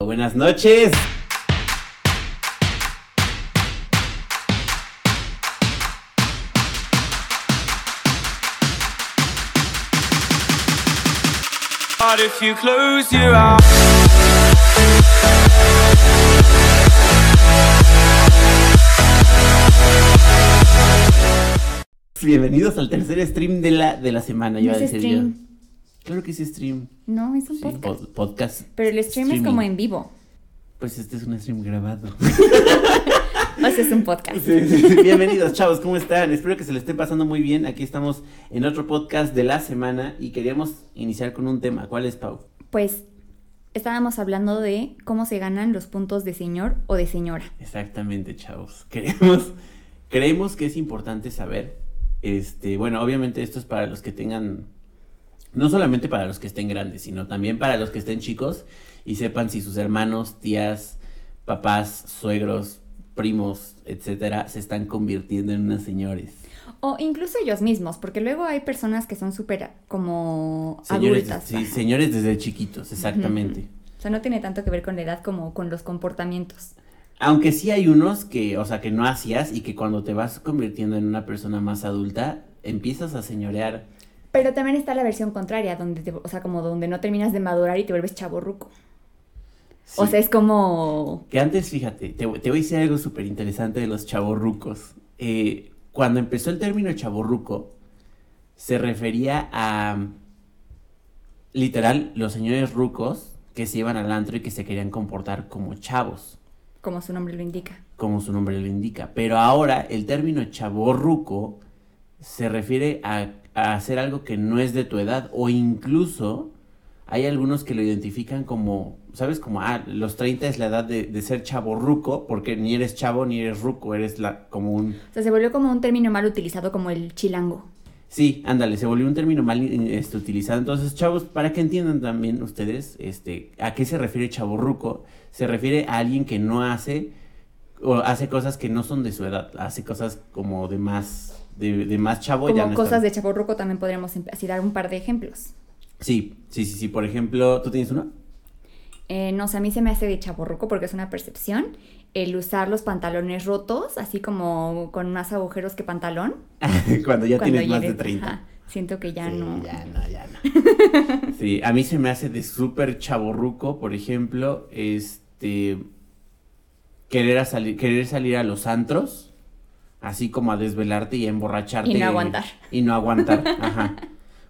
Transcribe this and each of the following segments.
Buenas noches. if you close your eyes. Bienvenidos al tercer stream de la, de la semana, No a decir stream. yo. Claro que sí, stream. No, es un Sí, podcast. pod- podcast. Pero el stream es como en vivo. Pues este es un stream grabado. O sea, es un podcast. Sí, sí, sí. Bienvenidos, chavos, ¿cómo están? Espero que se le esté pasando muy bien. Aquí estamos en otro podcast de la semana y queríamos iniciar con un tema. ¿Cuál es, Pau? Pues estábamos hablando de cómo se ganan los puntos de señor o de señora. Exactamente, chavos. Queremos, creemos que es importante saber. Este, bueno, obviamente esto es para los que tengan, no solamente para los que estén grandes, sino también para los que estén chicos y sepan si sus hermanos, tías, papás, suegros, primos, etcétera, se están convirtiendo en unos señores. O incluso ellos mismos, porque luego hay personas que son súper como Señores, adultas. sí, ajá. señores desde chiquitos, exactamente. O sea, no tiene tanto que ver con la edad como con los comportamientos. Aunque sí hay unos que, o sea, que no hacías y que cuando te vas convirtiendo en una persona más adulta, empiezas a señorear. Pero también está la versión contraria, donde te- o sea, como donde no terminas de madurar y te vuelves chaborruco. O Sí. sea, es como Que antes, fíjate, te, te voy a decir algo súper interesante de los chavorrucos. Eh, cuando empezó el término chavorruco, se refería a, literal, los señores rucos que se iban al antro y que se querían comportar como chavos, como su nombre lo indica. como su nombre lo indica. Pero ahora el término chavorruco se refiere a, a hacer algo que no es de tu edad o incluso hay algunos que lo identifican como, ¿sabes? Como, ah, los 30 es la edad de, de ser chavorruco, porque ni eres chavo ni eres ruco, eres la, como un... O sea, se volvió como un término mal utilizado como el chilango. Sí, ándale, se volvió un término mal este, utilizado. Entonces, chavos, para que entiendan también ustedes este, a qué se refiere chavorruco, se refiere a alguien que no hace o hace cosas que no son de su edad, hace cosas como de más, de, de más chavo. ya Como no cosas de chaborruco también podríamos em- así dar un par de ejemplos. Sí, sí, sí, sí, por ejemplo, ¿tú tienes uno? Eh, no sé, a mí se me hace de chaborruco porque es una percepción. El usar los pantalones rotos, así como con más agujeros que pantalón. Cuando ya cuando tienes más de eres- 30. ajá, siento que ya Sí, no. Ya no, ya no. sí, a mí se me hace de súper chaborruco, por ejemplo, este. Querer, a salir, querer salir a los antros, así como a desvelarte y a emborracharte. Y no aguantar. Y no aguantar, ajá.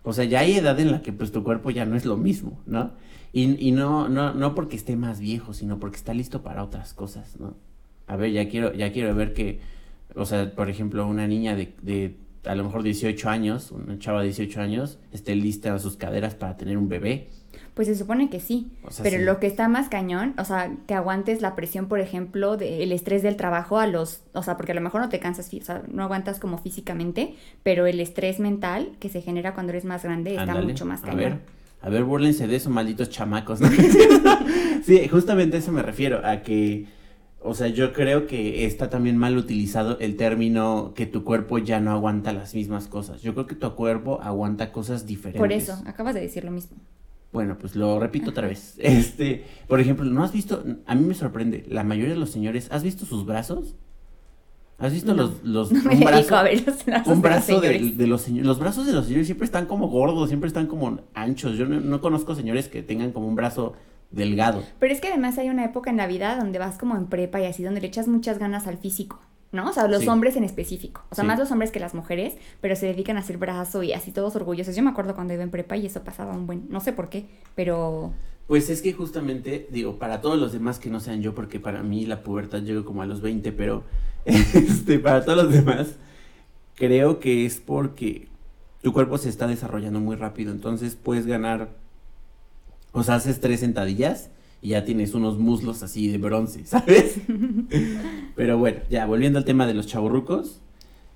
O sea, ya hay edad en la que pues tu cuerpo ya no es lo mismo, ¿no? Y, y no, no, no porque esté más viejo, sino porque está listo para otras cosas, ¿no? A ver, ya quiero, ya quiero ver que, o sea, por ejemplo, una niña de, de a lo mejor 18 años, una chava de 18 años, esté lista a sus caderas para tener un bebé. Pues se supone que sí. O sea, pero sí. lo que está más cañón, o sea, que aguantes la presión, por ejemplo, del estrés del trabajo a los, o sea, porque a lo mejor no te cansas, o sea, no aguantas como físicamente, pero el estrés mental que se genera cuando eres más grande está mucho más A cañón. ver, a ver, búrlense de esos malditos chamacos, ¿no? sí, justamente a eso me refiero, a que, o sea, yo creo que está también mal utilizado el término que tu cuerpo ya no aguanta las mismas cosas. Yo creo que tu cuerpo aguanta cosas diferentes. Por eso, acabas de decir lo mismo. Bueno, pues lo repito otra vez. Este, por ejemplo, ¿no has visto? A mí me sorprende, la mayoría de los señores, ¿has visto sus brazos? ¿Has visto No, los, los No un brazo- a ver los brazos un de los brazo de los señores. Los brazos de los señores siempre están como gordos, siempre están como anchos. Yo no, no conozco señores que tengan como un brazo delgado. Pero es que además hay una época en la vida donde vas como en prepa y así, donde le echas muchas ganas al físico, ¿no? O sea, los Sí. hombres en específico. O sea, Sí. más los hombres que las mujeres, pero se dedican a hacer brazo y así todos orgullosos. Yo me acuerdo cuando iba en prepa y eso pasaba un buen, no sé por qué, pero Pues es que justamente, digo, para todos los demás que no sean yo, porque para mí la pubertad llegó como a los 20, pero este, para todos los demás, creo que es porque tu cuerpo se está desarrollando muy rápido. Entonces puedes ganar, o sea, haces tres sentadillas y ya tienes unos muslos así de bronce, ¿sabes? pero bueno, ya, volviendo al tema de los chaburrucos.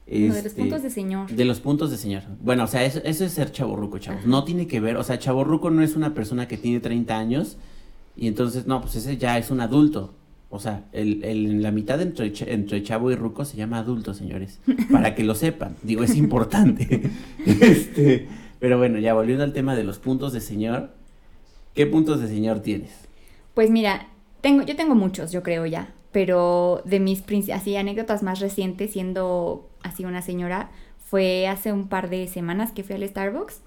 Lo de los este, puntos de señor. de los puntos de señor. Bueno, o sea, eso, eso es ser chaborruco, chavos. No tiene que ver, o sea, chaborruco no es una persona que tiene 30 años y entonces, no, pues ese ya es un adulto. O sea, el, el- la mitad entre, entre chavo y ruco se llama adulto, señores. Para que lo sepan. Digo, es importante. este, pero bueno, ya volviendo al tema de los puntos de señor. ¿Qué puntos de señor tienes? Pues mira, Tengo, yo tengo muchos, yo creo ya. Pero de mis así anécdotas más recientes, siendo así una señora, fue hace un par de semanas que fui al Starbucks.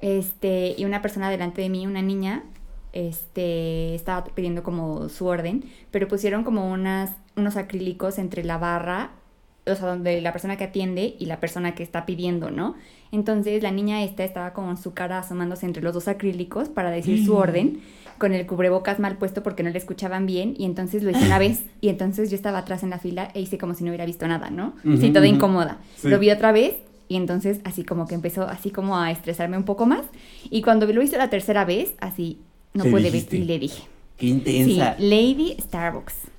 Este, y una persona delante de mí, una niña, este, estaba pidiendo como su orden, pero pusieron como unas, unos acrílicos entre la barra, o sea, donde la persona que atiende y la persona que está pidiendo, ¿no? Entonces la niña esta estaba con su cara asomándose entre los dos acrílicos para decir su orden, con el cubrebocas mal puesto porque no le escuchaban bien, y entonces lo hice una vez, y entonces yo estaba atrás en la fila e hice como si no hubiera visto nada, ¿no? Ujú, sí, toda incómoda. Sí. Lo vi otra vez, y entonces así como que empezó así como a estresarme un poco más, y cuando lo hice la tercera vez, así, no dijiste. vestir, le dije. Qué Sí, intensa. Lady Starbucks.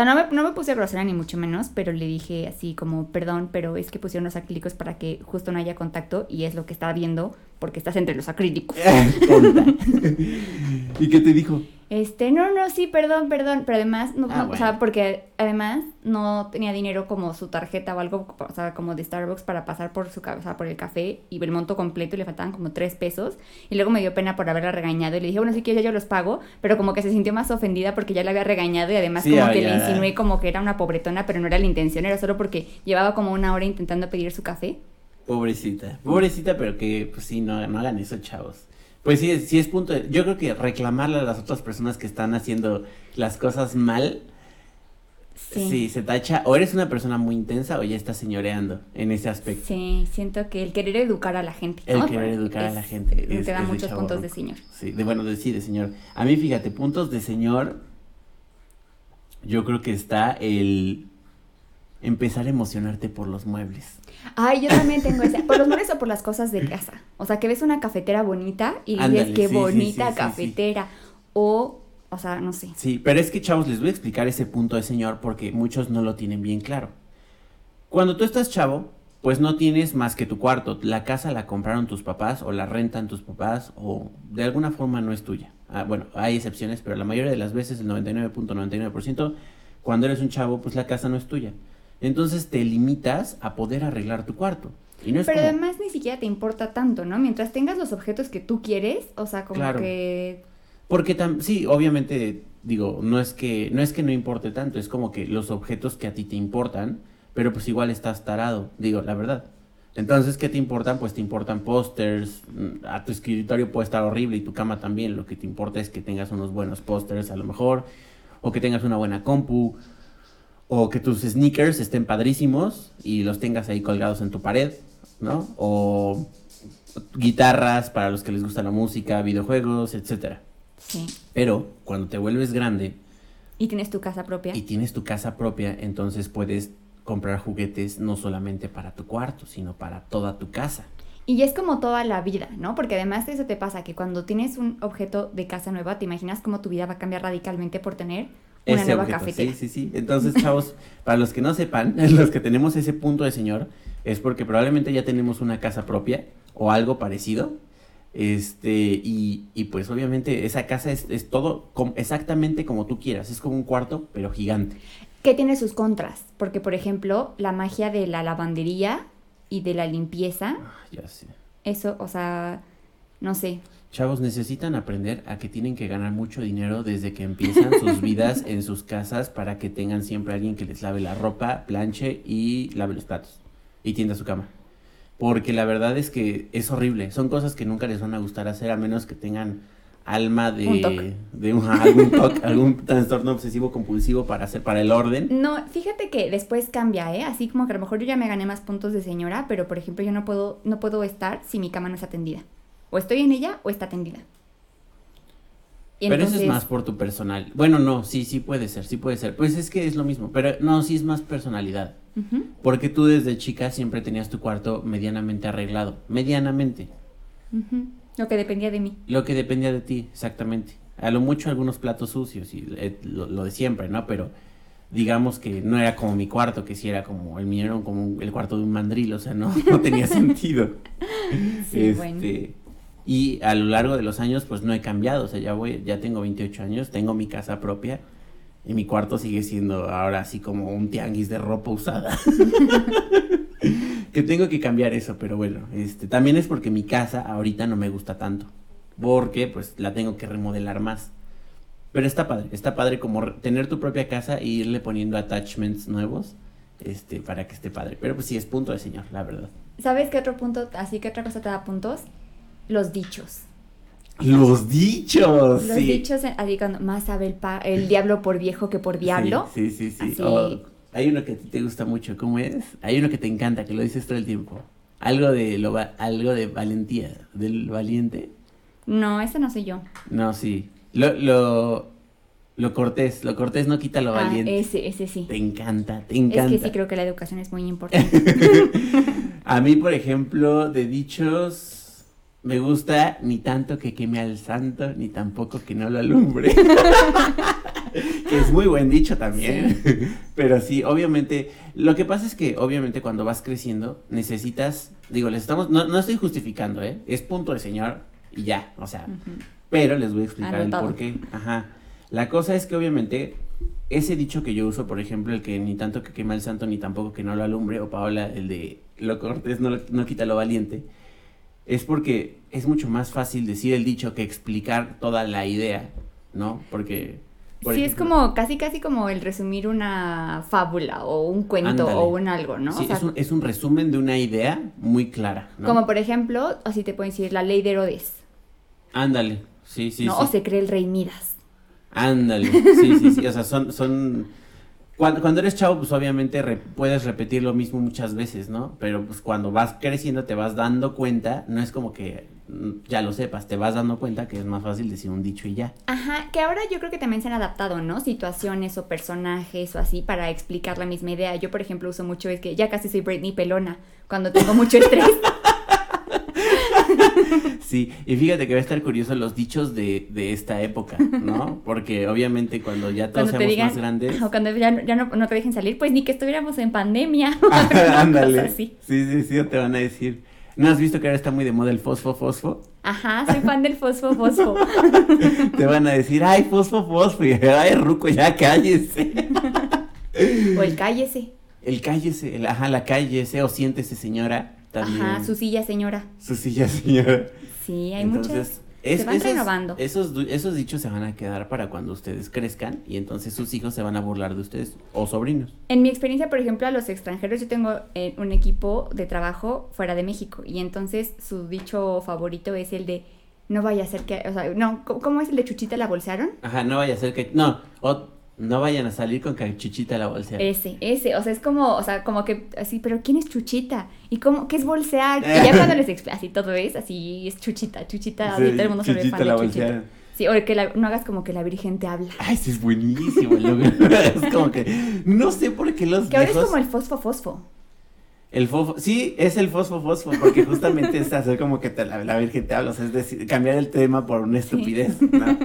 Sea, no me, no me puse grosera ni mucho menos, pero le dije así como, perdón, pero es que pusieron los acrílicos para que justo no haya contacto y es lo que estaba viendo porque estás entre los acrílicos. ¿Y qué te dijo? Este, no, no, sí, perdón, perdón, pero además, no, Ah, no, o sea, porque además no tenía dinero como su tarjeta o algo, o sea, como de Starbucks para pasar por su ca- o por el café y el monto completo y le faltaban como tres pesos y luego me dio pena por haberla regañado y le dije, bueno, si quieres ya yo los pago, pero como que se sintió más ofendida porque ya la había regañado y además Sí, como ah, que le insinué como que era una pobretona, pero no era la intención, era solo porque llevaba como una hora intentando pedir su café. Pobrecita. Pobrecita, pero que, pues sí, no, no hagan eso, chavos. Pues sí, sí es punto de- Yo creo que reclamarle a las otras personas que están haciendo las cosas mal, sí. se tacha. O eres una persona muy intensa o ya estás señoreando en ese aspecto. Sí, siento que el querer educar a la gente. El ¿no? querer educar a la gente. Es de muchos puntos de señor. Sí, de, bueno, de, sí, de señor. A mí, fíjate, puntos de señor. Yo creo que está el empezar a emocionarte por los muebles. Ay, yo también tengo ese. ¿Por los muebles o por las cosas de casa? O sea, que ves una cafetera bonita y dices, Ándale, qué sí, sí, bonita sí, cafetera. O, o sea, no sé. Sí, pero es que, chavos, les voy a explicar ese punto de señor porque muchos no lo tienen bien claro. Cuando tú estás chavo, pues no tienes más que tu cuarto. La casa la compraron tus papás o la rentan tus papás o de alguna forma no es tuya. Ah, bueno, hay excepciones, pero la mayoría de las veces, el 99.99%, cuando eres un chavo, pues la casa no es tuya. Entonces te limitas a poder arreglar tu cuarto. Y no es Pero como- además ni siquiera te importa tanto, ¿no? Mientras tengas los objetos que tú quieres, o sea, como Claro. que... Porque tam sí, obviamente, digo, no es que no es que no importe tanto, es como que los objetos que a ti te importan, pero pues igual estás tarado, digo, la verdad. Entonces, ¿qué te importan? Pues te importan pósters, mm, a tu escritorio puede estar horrible y tu cama también, lo que te importa es que tengas unos buenos pósters a lo mejor, o que tengas una buena compu, o que tus sneakers estén padrísimos y los tengas ahí colgados en tu pared, ¿no? O guitarras para los que les gusta la música, videojuegos, etcétera. Sí. Pero cuando te vuelves grande Y tienes tu casa propia. y tienes tu casa propia, entonces puedes comprar juguetes no solamente para tu cuarto, sino para toda tu casa. Y es como toda la vida, ¿no? Porque además eso te pasa, que cuando tienes un objeto de casa nueva, te imaginas cómo tu vida va a cambiar radicalmente por tener una Ese nueva objeto, cafetera. Sí, sí, sí. Entonces, chavos, para los que no sepan, los que tenemos ese punto de señor, es porque probablemente ya tenemos una casa propia o algo parecido. Este, y, y pues obviamente esa casa es, es todo com- exactamente como tú quieras. Es como un cuarto, pero gigante. que tiene sus contras, porque por ejemplo, la magia de la lavandería y de la limpieza, Ah, ya sé. eso, o sea, no sé. Chavos, necesitan aprender a que tienen que ganar mucho dinero desde que empiezan sus vidas en sus casas para que tengan siempre alguien que les lave la ropa, planche y lave los platos y tienda su cama. Porque la verdad es que es horrible. Son cosas que nunca les van a gustar hacer a menos que tengan alma Un de, TOC. de un- algún TOC, algún trastorno obsesivo compulsivo para hacer para el orden. No, fíjate que después cambia, ¿eh? Así como que a lo mejor yo ya me gané más puntos de señora, pero por ejemplo yo no puedo, no puedo estar si mi cama no es atendida. O estoy en ella o está atendida. Y Pero eso es más por tu personal. Bueno, no, sí, sí puede ser, sí puede ser. Pues es que es lo mismo, pero no, sí es más personalidad. Porque tú desde chica siempre tenías tu cuarto medianamente arreglado. Medianamente. Lo que dependía de mí. Lo que dependía de ti, exactamente. A lo mucho algunos platos sucios y eh, lo, lo de siempre, ¿no? Pero digamos que no era como mi cuarto, que sí era como el mío, era como un- el cuarto de un mandril, o sea, no, no tenía sentido. Sí, Este, bueno. Y a lo largo de los años, pues no he cambiado, o sea, ya voy, ya tengo 28 años, tengo mi casa propia y mi cuarto sigue siendo ahora así como un tianguis de ropa usada. que tengo que cambiar eso, pero bueno, este, también es porque mi casa ahorita no me gusta tanto, porque pues la tengo que remodelar más. Pero está padre, está padre como tener tu propia casa e irle poniendo attachments nuevos, este, para que esté padre. Pero pues sí, es punto de señor, la verdad. ¿Sabes qué otro punto, así que otra cosa te da puntos? Los dichos. Los dichos. Los sí. dichos, eh, así cuando más sabe el, pa- el diablo por viejo que por diablo. Sí, sí, sí. sí. Oh, hay uno que a ti te gusta mucho, ¿cómo es? Hay uno que te encanta, que lo dices todo el tiempo. Algo de lo va- algo de valentía, del valiente. No, ese no soy yo. No, sí. Lo, lo, lo cortés, lo cortés no quita lo Ah, valiente. ese, ese sí. Te encanta, te Es encanta. que sí creo que la educación es muy importante. A mí, por ejemplo, de dichos, me gusta ni tanto que queme al santo, ni tampoco que no lo alumbre. que es muy buen dicho también. Pero sí, obviamente, lo que pasa es que obviamente cuando vas creciendo necesitas, digo, les estamos, no, no estoy justificando, ¿eh? Es punto de señor y ya, o sea, pero les voy a explicar Anotado. el por qué. Ajá. La cosa es que obviamente ese dicho que yo uso, por ejemplo, el que ni tanto que quema el santo ni tampoco que no lo alumbre, o Paola, el de lo cortés no, no quita lo valiente, es porque es mucho más fácil decir el dicho que explicar toda la idea, ¿no? Porque... por sí, es como casi casi como el resumir una fábula o un cuento Ándale. o un algo, ¿no? sí, O sea, es, un, es un resumen de una idea muy clara, ¿no? Como por ejemplo, así te puedo decir, la ley de Herodes, Ándale, sí, sí, ¿no? sí. O se cree el rey Midas. Ándale, sí, sí, sí, o sea, son, son, cuando, cuando eres chavo, pues obviamente re- puedes repetir lo mismo muchas veces, ¿no? Pero pues cuando vas creciendo te vas dando cuenta, no es como que mm, ya lo sepas, te vas dando cuenta que es más fácil decir un dicho y ya. Ajá, que ahora yo creo que también se han adaptado, ¿no? Situaciones o personajes o así para explicar la misma idea. Yo, por ejemplo, uso mucho es que ya casi soy Britney pelona cuando tengo mucho estrés. Sí, y fíjate que va a estar curioso los dichos de, de esta época, ¿no? Porque obviamente cuando ya todos Cuando seamos digan, más grandes... o cuando ya, no- ya no, no te dejen salir, pues ni que estuviéramos en pandemia. Ándale. Así. Sí, sí, sí, te van a decir. ¿No has visto que ahora está muy de moda el fosfo fosfo? Ajá, soy fan del fosfo fosfo. Te van a decir, ay, fosfo fosfo, y ay, ruco, ya cállese. O el cállese. El cállese, el, ajá, la cállese o siéntese señora. También. Ajá, su silla, señora. Su silla, señora. Sí, hay Entonces, muchas. es- se van esos, renovando. Esos, esos dichos se van a quedar para cuando ustedes crezcan y entonces sus hijos se van a burlar de ustedes o sobrinos. En mi experiencia, por ejemplo, a los extranjeros, yo tengo eh, un equipo de trabajo fuera de México y entonces su dicho favorito es el de no vaya a ser que, o sea, no, ¿cómo- ¿cómo es el de Chuchita la bolsearon? Ajá, no vaya a ser que. No, o no vayan a salir con que Chuchita la bolsea. Ese, ese, o sea, es como, o sea, como que así, pero ¿quién es Chuchita? ¿Y cómo, qué es bolsear? Y ya cuando les explico, así todo es, así es Chuchita, Chuchita, Sí, todo el mundo se ve fan la de Chuchita. Sí, o que la- no hagas como que la Virgen te habla. Ay, sí es buenísimo. es como que. No sé por qué los Que ahora es como el fosfo fosfo. El fofo, sí, es el fosfo fosfo, porque justamente es hacer como que te- la, la Virgen te habla, o sea, es decir, cambiar el tema por una estupidez, ¿no?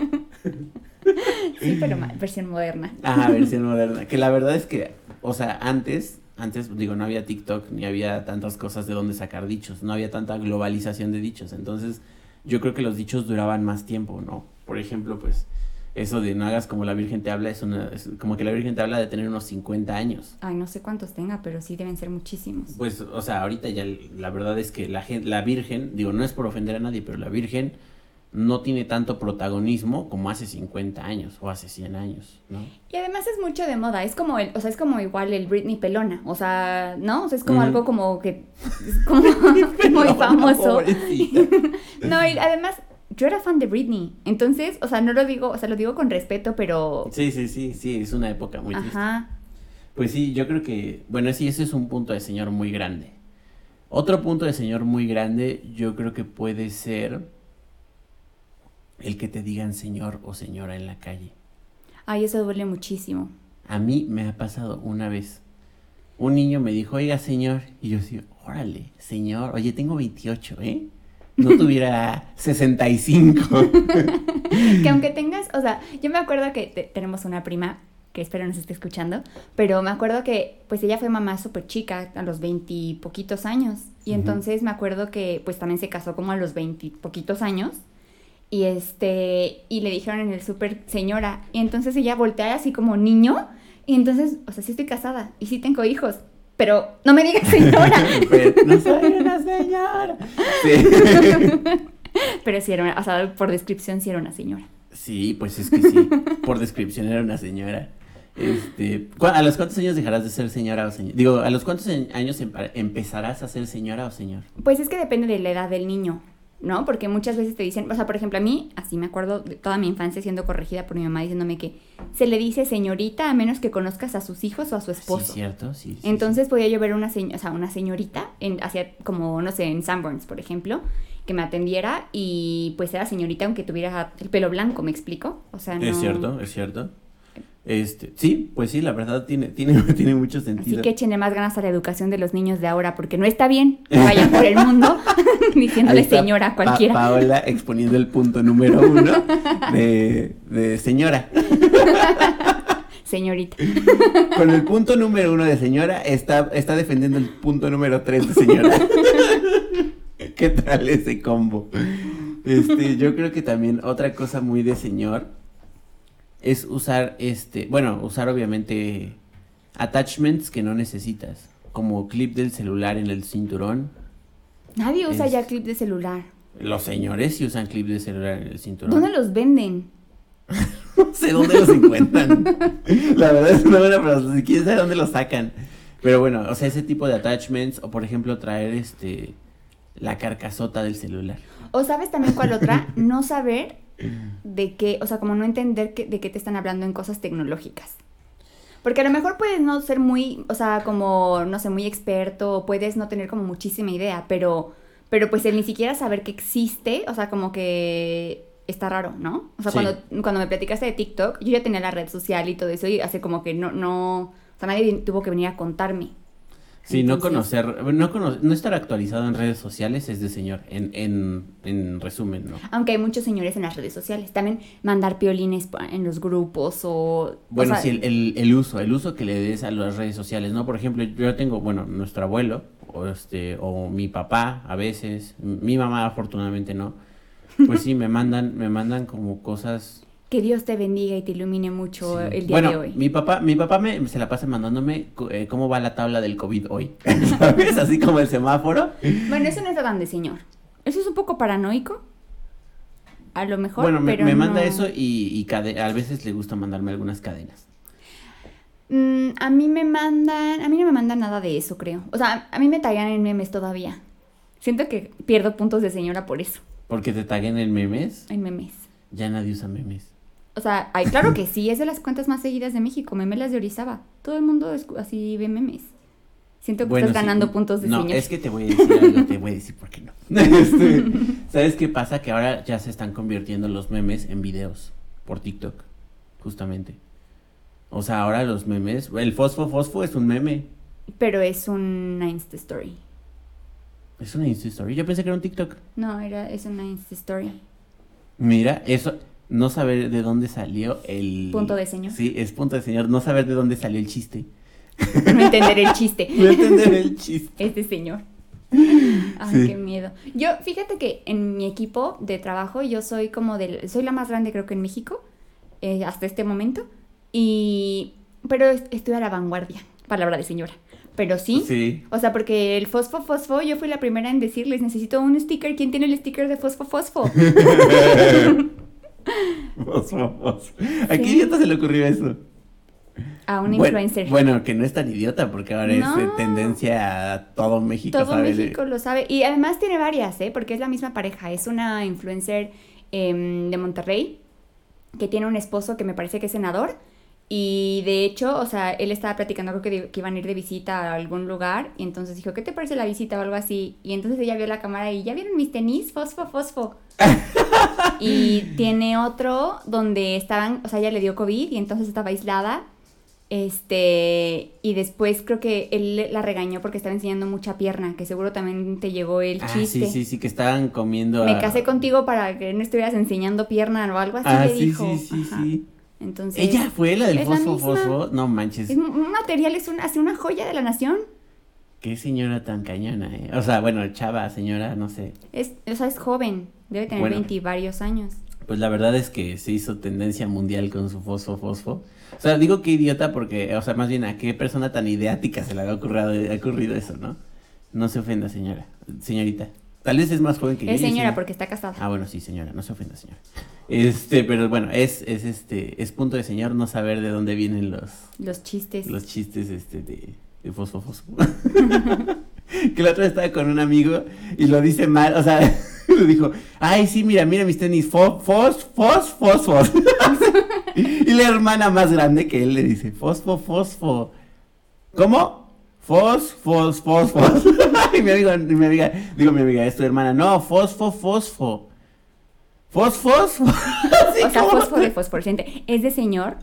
Sí, pero versión moderna. Ajá, versión moderna. Que la verdad es que, o sea, antes, antes, digo, no había TikTok, ni había tantas cosas de dónde sacar dichos, no había tanta globalización de dichos, entonces yo creo que los dichos duraban más tiempo, ¿no? Por ejemplo, pues, eso de no hagas como la Virgen te habla, es, una, es como que la Virgen te habla de tener unos 50 años. Ay, no sé cuántos tenga, pero sí deben ser muchísimos. Pues, o sea, ahorita ya la verdad es que la Virgen, digo, no es por ofender a nadie, pero la Virgen no tiene tanto protagonismo como hace 50 años o hace 100 años, ¿no? Y además es mucho de moda, es como el, o sea, es como igual el Britney pelona, o sea, ¿no? O sea, es como Ujú. algo como que es como muy famoso. No, y además yo era fan de Britney, entonces, o sea, no lo digo, o sea, lo digo con respeto, pero Sí, sí, sí, sí, es una época muy triste. ajá. Pues sí, yo creo que, bueno, sí, ese es un punto de señor muy grande. Otro punto de señor muy grande, yo creo que puede ser el que te digan señor o señora en la calle. Ay, eso duele muchísimo. A mí me ha pasado una vez. Un niño me dijo, oiga, señor. Y yo sí, órale, señor. Oye, tengo 28, ¿eh? No tuviera 65. Que aunque tengas, o sea, yo me acuerdo que te- tenemos una prima que espero nos esté escuchando, pero me acuerdo que pues ella fue mamá súper chica, a los veintipoquitos años, y entonces me acuerdo que pues también se casó como a los veintipoquitos años, y este, y le dijeron en el súper, señora, y entonces ella voltea así como niño, y entonces, o sea, sí estoy casada, y sí tengo hijos, pero no me digas señora, no soy una señora. Sí. pero sí era una, o sea, por descripción sí era una señora. Sí, pues es que sí. Por descripción era una señora. Este, ¿cu- ¿A los cuántos años dejarás de ser señora o señor? Digo, ¿a los cuántos años empezarás a ser señora o señor? Pues es que depende de la edad del niño, ¿no? Porque muchas veces te dicen, o sea, por ejemplo, a mí, así me acuerdo de toda mi infancia siendo corregida por mi mamá diciéndome que se le dice señorita a menos que conozcas a sus hijos o a su esposo. Sí, cierto, sí. sí, Entonces podía yo ver una, o sea, una señorita, en, hacia, como, no sé, en Sanborns, por ejemplo, que me atendiera y pues era señorita aunque tuviera el pelo blanco, ¿me explico? O sea, no... Es cierto, es cierto. Este, sí, pues sí, la verdad tiene, tiene, tiene mucho sentido. Así que échenle más ganas a la educación de los niños de ahora, porque no está bien que vayan por el mundo diciéndole señora a Pa- cualquiera. Paola exponiendo el punto número uno de, de señora. Señorita. Con el punto número uno de señora está, está defendiendo el punto número tres de señora. ¿Qué tal ese combo? Este, yo creo que también otra cosa muy de señor es usar este, bueno, usar obviamente attachments que no necesitas, como clip del celular en el cinturón. Nadie usa Es- ya clip de celular. Los señores sí usan clip de celular en el cinturón. ¿Dónde los venden? No sé dónde los encuentran. La verdad es una buena pregunta. ¿Quién sabe dónde los sacan? Pero bueno, o sea, ese tipo de attachments, o por ejemplo, traer este la carcasota del celular. O sabes también cuál otra, no saber de qué, o sea, como no entender que- de qué te están hablando en cosas tecnológicas. Porque a lo mejor puedes no ser muy, o sea, como, no sé, muy experto, puedes no tener como muchísima idea, pero, pero pues el ni siquiera saber que existe, o sea, como que está raro, ¿no? O sea, Sí. cuando, cuando me platicaste de TikTok, yo ya tenía la red social y todo eso, y hace como que no, no, o sea, nadie tuvo que venir a contarme. Sí, no conocer, no cono- no estar actualizado en redes sociales es de señor, en, en, en resumen, ¿no? Aunque hay muchos señores en las redes sociales. También mandar piolines en los grupos o... Bueno, o sea, sí, el, el, el uso, el uso que le des a las redes sociales, ¿no? Por ejemplo, yo tengo, bueno, nuestro abuelo, o este, o mi papá a veces, mi mamá afortunadamente no. Pues sí, me mandan, me mandan como cosas Que Dios te bendiga y te ilumine mucho Sí. el día bueno, de hoy. mi papá, mi papá me, se la pasa mandándome eh, cómo va la tabla del COVID hoy. ¿Sabes? Así como el semáforo. Bueno, eso no está tan de señor. Eso es un poco paranoico. A lo mejor, bueno, me, pero me manda eso y, y cade- a veces le gusta mandarme algunas cadenas. Mm, a mí me mandan... A mí no me mandan nada de eso, creo. O sea, a mí me tagan en memes todavía. Siento que pierdo puntos de señora por eso. Porque te taguen en memes. En memes. Ya nadie usa memes. O sea, ay, claro que sí, es de las cuentas más seguidas de México, memelas de Orizaba. Todo el mundo es- así ve memes. Siento que Bueno, estás sí. ganando puntos de No, señor. es que te voy a decir algo, te voy a decir por qué no. Este, ¿Sabes qué pasa? Que ahora ya se están convirtiendo los memes en videos por TikTok, justamente. O sea, ahora los memes, el fosfo fosfo es un meme. Pero es una Insta Story. Es una Insta Story. Yo pensé que era un TikTok. No, era, es una Insta Story. Mira, eso, no saber de dónde salió el... Punto de señor. Sí, es punto de señor, no saber de dónde salió el chiste. No entender el chiste. No entender el chiste. Este señor. Ay, Sí. qué miedo. Yo, fíjate que en mi equipo de trabajo, yo soy como del. Soy la más grande, creo que en México, eh, hasta este momento. Y. Pero est- estoy a la vanguardia. Palabra de señora. Pero sí. Sí. O sea, porque el fosfo fosfo, yo fui la primera en decirles, necesito un sticker. ¿Quién tiene el sticker de fosfo fosfo? Fosfo. ¿A qué idiota se le ocurrió eso? A un Bueno, influencer. Bueno, que no es tan idiota porque ahora es No. eh, tendencia a todo México, Todo ¿sabes? México lo sabe. Y además tiene varias, ¿eh? Porque es la misma pareja. Es una influencer em, de Monterrey que tiene un esposo que me parece que es senador. Y de hecho, o sea, él estaba platicando, creo que, de- que iban a ir de visita a algún lugar. Y entonces dijo, ¿qué te parece la visita o algo así? Y entonces ella vio la cámara y, ¿ya vieron mis tenis? Fosfo, fosfo. y tiene otro donde estaban, o sea, ella le dio COVID y entonces estaba aislada. Este, y después creo que él la regañó porque estaba enseñando mucha pierna, que seguro también te llegó el Ah, chiste. sí, sí, sí, que estaban comiendo Me a- casé contigo para que no estuvieras enseñando pierna o algo así Ah, le sí, dijo. sí, sí, Ajá. sí. Entonces, Ella fue la del fosfo, fosfo. No manches. es un material, es un, así una joya de la nación. Qué señora tan cañona, eh. O sea, bueno, chava, señora, no sé. Es, o sea, es joven, debe tener Bueno. 20 y varios años. Pues la verdad es que se hizo tendencia mundial con su fosfo, fosfo. O sea, digo que idiota porque, o sea, más bien a qué persona tan ideática se le ha ocurrido, ocurrido eso, ¿no? No se ofenda, señora, señorita. Tal vez es más joven que yo. Es señora un- porque está casada. Ah, bueno, sí, señora, no se ofenda, señora. Este, pero bueno, es, es este, es punto de señor no saber de dónde vienen los, Los chistes. los chistes este de, de fosfo fosfo. que la otra estaba con un amigo y lo dice mal, o sea, lo dijo, ay sí, mira, mira mis tenis, fos, fos, fos, fos, fos. y la hermana más grande que él le dice, fosfo, fosfo. ¿Cómo? Fos, fos, fos, fos. y mi amiga, y mi amiga, digo mi amiga, es tu hermana, no, fosfo, fosfo. Fos, fos. Así o sea, fosfo de fosforescente. Es de señor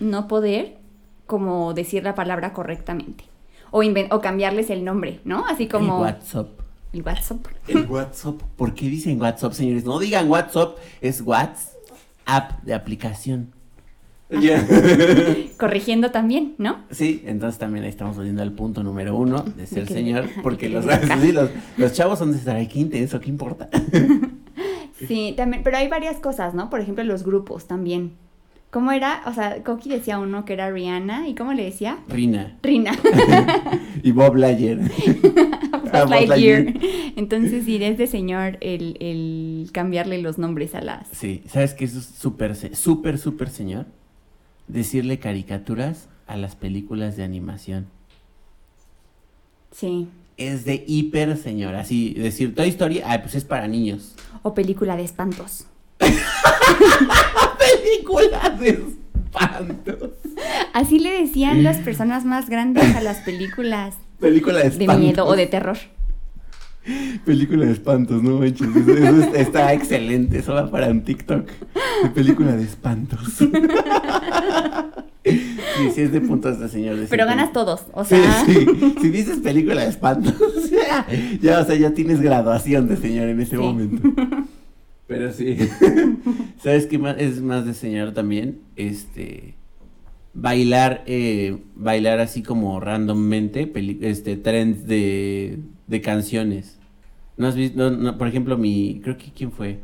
no poder como decir la palabra correctamente. O cambiarles el nombre, ¿no? Así como El WhatsApp. El WhatsApp. El WhatsApp. ¿Por qué dicen WhatsApp, señores? No digan WhatsApp, es WhatsApp de aplicación. Ya. Corrigiendo también, ¿no? Sí, entonces también ahí estamos volviendo al punto número uno de ser señor, porque los, que acá. sí, los, los chavos son de estar ahí, qué intenso, qué importa. Sí, también, pero hay varias cosas, ¿no? Por ejemplo, los grupos también. ¿Cómo era? O sea, Coqui decía uno que era Rihanna, ¿y cómo le decía? Rina Rina. y Bob Layer. Buzz Lightyear. Entonces, sí, es de señor el, el cambiarle los nombres a las... Sí, ¿sabes qué es súper, súper, súper señor? Decirle caricaturas a las películas de animación. Sí. Es de hiper señor, así, decir Toy Story, ah, pues es para niños. O película de espantos. Película de espantos. Así le decían las personas más grandes a las películas Película de de espantos. miedo o de terror. Película de espantos, no manches. Eso, eso está, excelente. Eso va para un TikTok. De película de espantos. Sí, sí es de puntos de señor. Pero ganas todos, o Sí, sea... sí. Si dices película de espantos, ya, ya, o sea, ya tienes graduación de señor en ese Sí. momento. Pero sí. ¿Sabes qué más es más de señor también? Este bailar eh, bailar así como randommente este trends de, de canciones. ¿No has visto? por ejemplo, mi creo que quién fue?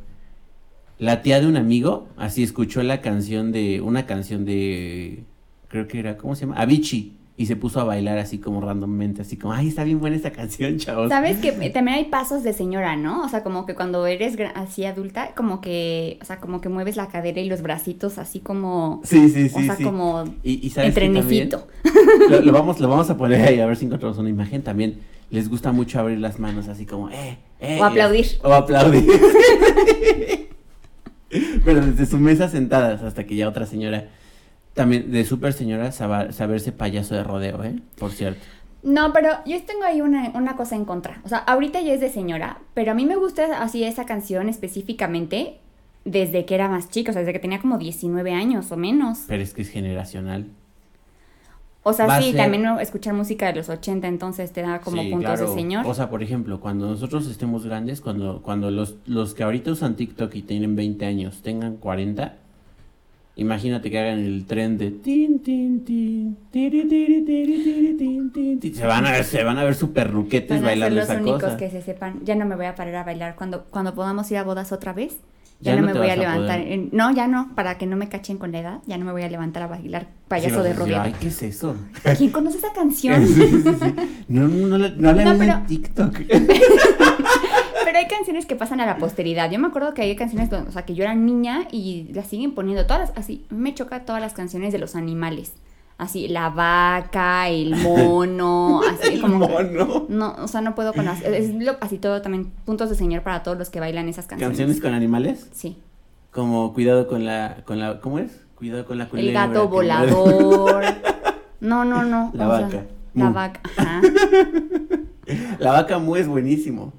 La tía de un amigo, así escuchó la canción de una canción de creo que era ¿cómo se llama? Avicii y se puso a bailar así como randommente, así como, "Ay, está bien buena esta canción, chavos." Sabes que eh, también hay pasos de señora, ¿no? O sea, como que cuando eres así adulta, como que, o sea, como que mueves la cadera y los bracitos así como, Sí, sí, sí, o sea, sí. como Y, y sabes en que también- trenecito. lo, lo vamos, lo vamos a poner ahí a ver si encontramos una imagen. También les gusta mucho abrir las manos así como, eh, eh. O aplaudir. O aplaudir. Pero desde su mesa sentadas hasta que ya otra señora, también de súper señora, saberse payaso de rodeo, ¿eh? Por cierto. No, pero yo tengo ahí una, una cosa en contra. O sea, ahorita ya es de señora, pero a mí me gusta así esa canción específicamente desde que era más chica, o sea, desde que tenía como 19 años o menos. Pero es que es generacional. O sea, Va sí, ser- también escuchar música de los 80, entonces te da como Sí, puntos claro. de señor. O sea, por ejemplo, cuando nosotros estemos grandes, cuando, cuando los, los que ahorita usan TikTok y tienen 20 años tengan 40, imagínate que hagan el tren de tin, tin, tin, tiri, tiri, tiri, tiri, tin, tin, tin. Se van a ver, se van a ver súper ruquetes Van a ser bailando los esa únicos cosa. que se sepan. Ya no me voy a parar a bailar cuando, cuando podamos ir a bodas otra vez. Ya, Ya no, no me voy a a levantar. en- no, ya no, para que no me cachen con la edad. Ya no me voy a levantar a bailar payaso Sí, a de rodeo. Ay, ¿qué es eso? ¿Quién conoce esa canción? Sí, sí. No, no, no, la- no la No, vi pero- en TikTok. Pero hay canciones que pasan a la posteridad. Yo me acuerdo que hay canciones, donde- o sea, que yo era niña y las siguen poniendo todas, las- así, me choca todas las canciones de los animales. Así, la vaca, el mono, así El como... mono. No, o sea, no puedo con las... Es lo- así todo también, puntos de señor para todos los que bailan esas canciones. ¿Canciones con animales? Sí. Como cuidado con la, con la, ¿cómo es? Cuidado con la El culebra. gato que muerde. volador. No, no, no. La sea, vaca. la vaca, ajá. La vaca mu es buenísimo.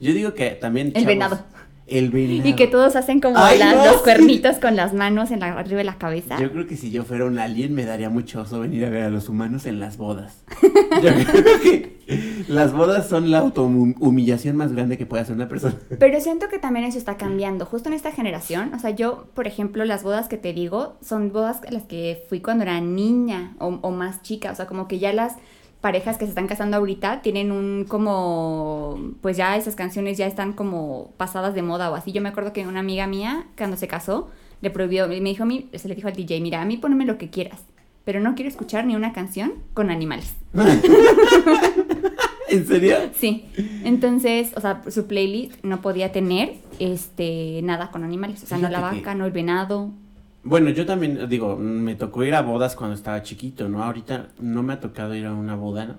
Yo digo que también. El chavos, venado. El venado. Y que todos hacen como Ay, las- no, los sí. cuernitos con las manos en la, arriba de la cabeza. Yo creo que si yo fuera un alien me daría mucho oso venir a ver a los humanos en las bodas. Yo creo que las bodas son la autohumillación más grande que puede hacer una persona. Pero siento que también eso está cambiando, justo en esta generación. O sea, yo, por ejemplo, las bodas que te digo son bodas a las que fui cuando era niña o, o más chica. O sea, como que ya las parejas que se están casando ahorita tienen un como, pues ya esas canciones ya están como pasadas de moda o así. Yo me acuerdo que una amiga mía, cuando se casó, le prohibió, me dijo a mí, se le dijo al DJ, mira, a mí ponme lo que quieras, pero no quiero escuchar ni una canción con animales. ¿En serio? Sí. Entonces, o sea, su playlist no podía tener este nada con animales. O sea, no la vaca, no el venado. Bueno, yo también, digo, me tocó ir a bodas cuando estaba chiquito, ¿no? Ahorita no me ha tocado ir a una boda ¿no?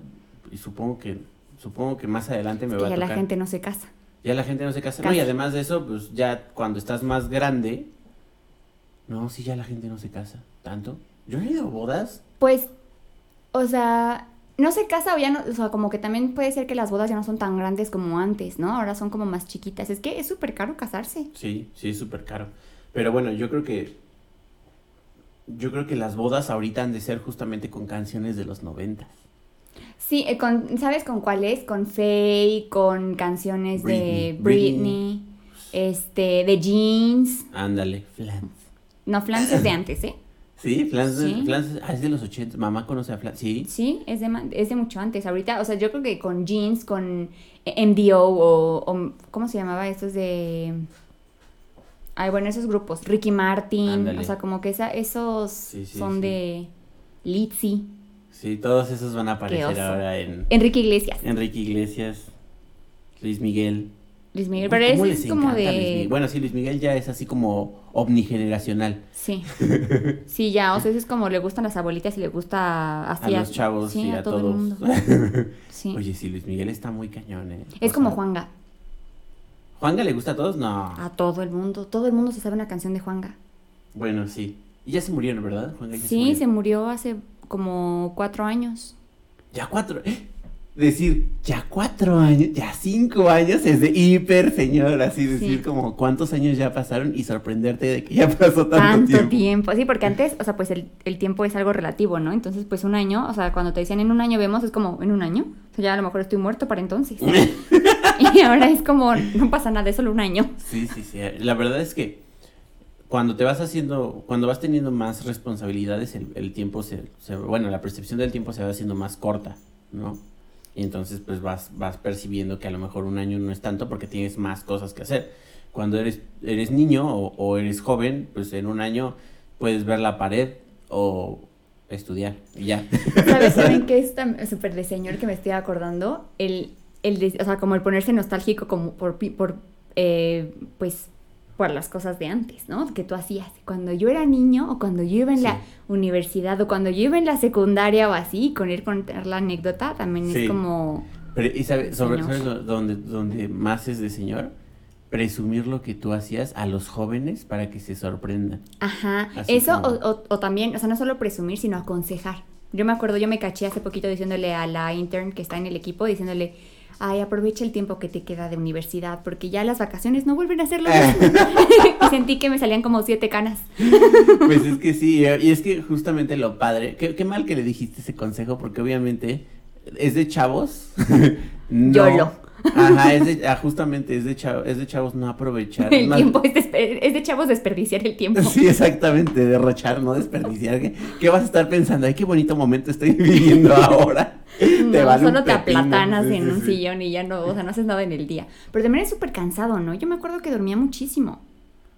y supongo que supongo que más adelante me Que va a ya tocar. la gente no se casa. Ya la gente no se casa. No, Casi. y además de eso, pues ya cuando estás más grande. No, sí, ya la gente no se casa. ¿Tanto? Yo he ido a bodas. Pues, o sea, no se casa o ya no, o sea, como que también puede ser que las bodas ya no son tan grandes como antes, ¿no? Ahora son como más chiquitas. Es que es súper caro casarse. Sí, sí, es súper caro. Pero bueno, yo creo que. Yo creo que las bodas ahorita han de ser justamente con canciones de los 90. Sí, eh, con, ¿sabes con cuáles? Con Faye, con canciones de Britney. Britney, este, de Jeans. Ándale, Flans. No, Flans es de antes, ¿eh? Sí, Flans, Sí. Flans ah, es de los 80. Mamá conoce a Flans. Sí. Sí, es de, es de mucho antes. Ahorita, o sea, yo creo que con Jeans, con eh, MDO o, o- ¿cómo se llamaba? Estos de... Ay, bueno, esos grupos. Ricky Martin. Ándale. O sea, como que esa, esos Sí, sí, son sí. de Litzy. Sí, todos esos van a aparecer ahora en Enrique Iglesias. Enrique Iglesias, Luis Miguel. Luis Miguel. ¿Cómo Pero es como de... Bueno, sí, Luis Miguel ya es así como omnigeneracional. Sí. Sí, ya, o sea, eso es como le gustan las abuelitas y le gusta A así los chavos sí, y a, a todo el todos. mundo. Sí. Oye, sí, Luis Miguel está muy cañón, ¿eh? es O como sea, Juanga. ¿Juanga le gusta a todos? No. A todo el mundo. Todo el mundo se sabe una canción de Juanga. Bueno, sí. Y ya se murieron, ¿verdad? Juanga ya Sí, murió. se murió hace como cuatro años. Ya cuatro. ¡eh! Decir, ya cuatro años, ya cinco años es de hiper, señor. Así decir, Sí. como cuántos años ya pasaron y sorprenderte de que ya pasó tanto, Tanto tiempo. tiempo. Sí, porque antes, o sea, pues el, el tiempo es algo relativo, ¿no? Entonces, pues un año, o sea, cuando te decían en un año vemos, es como, en un año. O sea, ya a lo mejor estoy muerto para entonces. y ahora es como, no pasa nada, es solo un año. Sí, sí, sí. La verdad es que cuando te vas haciendo, cuando vas teniendo más responsabilidades, el, el tiempo se, se- bueno, la percepción del tiempo se va haciendo más corta, ¿no? Y entonces pues vas, vas percibiendo que a lo mejor un año no es tanto porque tienes más cosas que hacer. Cuando eres, eres niño o, o eres joven, pues en un año puedes ver la pared o estudiar y ya. ¿Sabes también que es tan súper de señor que me estoy acordando? El, el o sea, como el ponerse nostálgico como por, por eh, pues, por las cosas de antes, ¿no? Que tú hacías. Cuando yo era niño o cuando yo iba en la universidad o cuando yo iba en la secundaria o así, con ir contar la anécdota, también Sí. es como... Pero, ¿y sobre, lo- donde, donde más es de señor? Presumir lo que tú hacías a los jóvenes para que se sorprendan. Ajá, Así eso como- o, o- o también, o sea, no solo presumir, sino aconsejar. Yo me acuerdo, yo me caché hace poquito diciéndole a la intern que está en el equipo, diciéndole, ay, aprovecha el tiempo que te queda de universidad, porque ya las vacaciones no vuelven a ser lo mismo. y sentí que me salían como siete canas. Pues es que sí, y es que justamente lo padre, qué, qué mal que le dijiste ese consejo, porque obviamente es de chavos. no. YOLO. Ajá, es de, ah, justamente es de, chavos, es de chavos no aprovechar. El tiempo es de, espe- es de chavos desperdiciar el tiempo. Sí, exactamente, derrochar, no desperdiciar. ¿Qué, qué vas a estar pensando? Ay, qué bonito momento estoy viviendo ahora. No, vale solo te aplatanas Sí, en sí, un sí. sillón y ya no, o sea, no haces nada en el día. Pero también es súper cansado, ¿no? Yo me acuerdo que dormía muchísimo.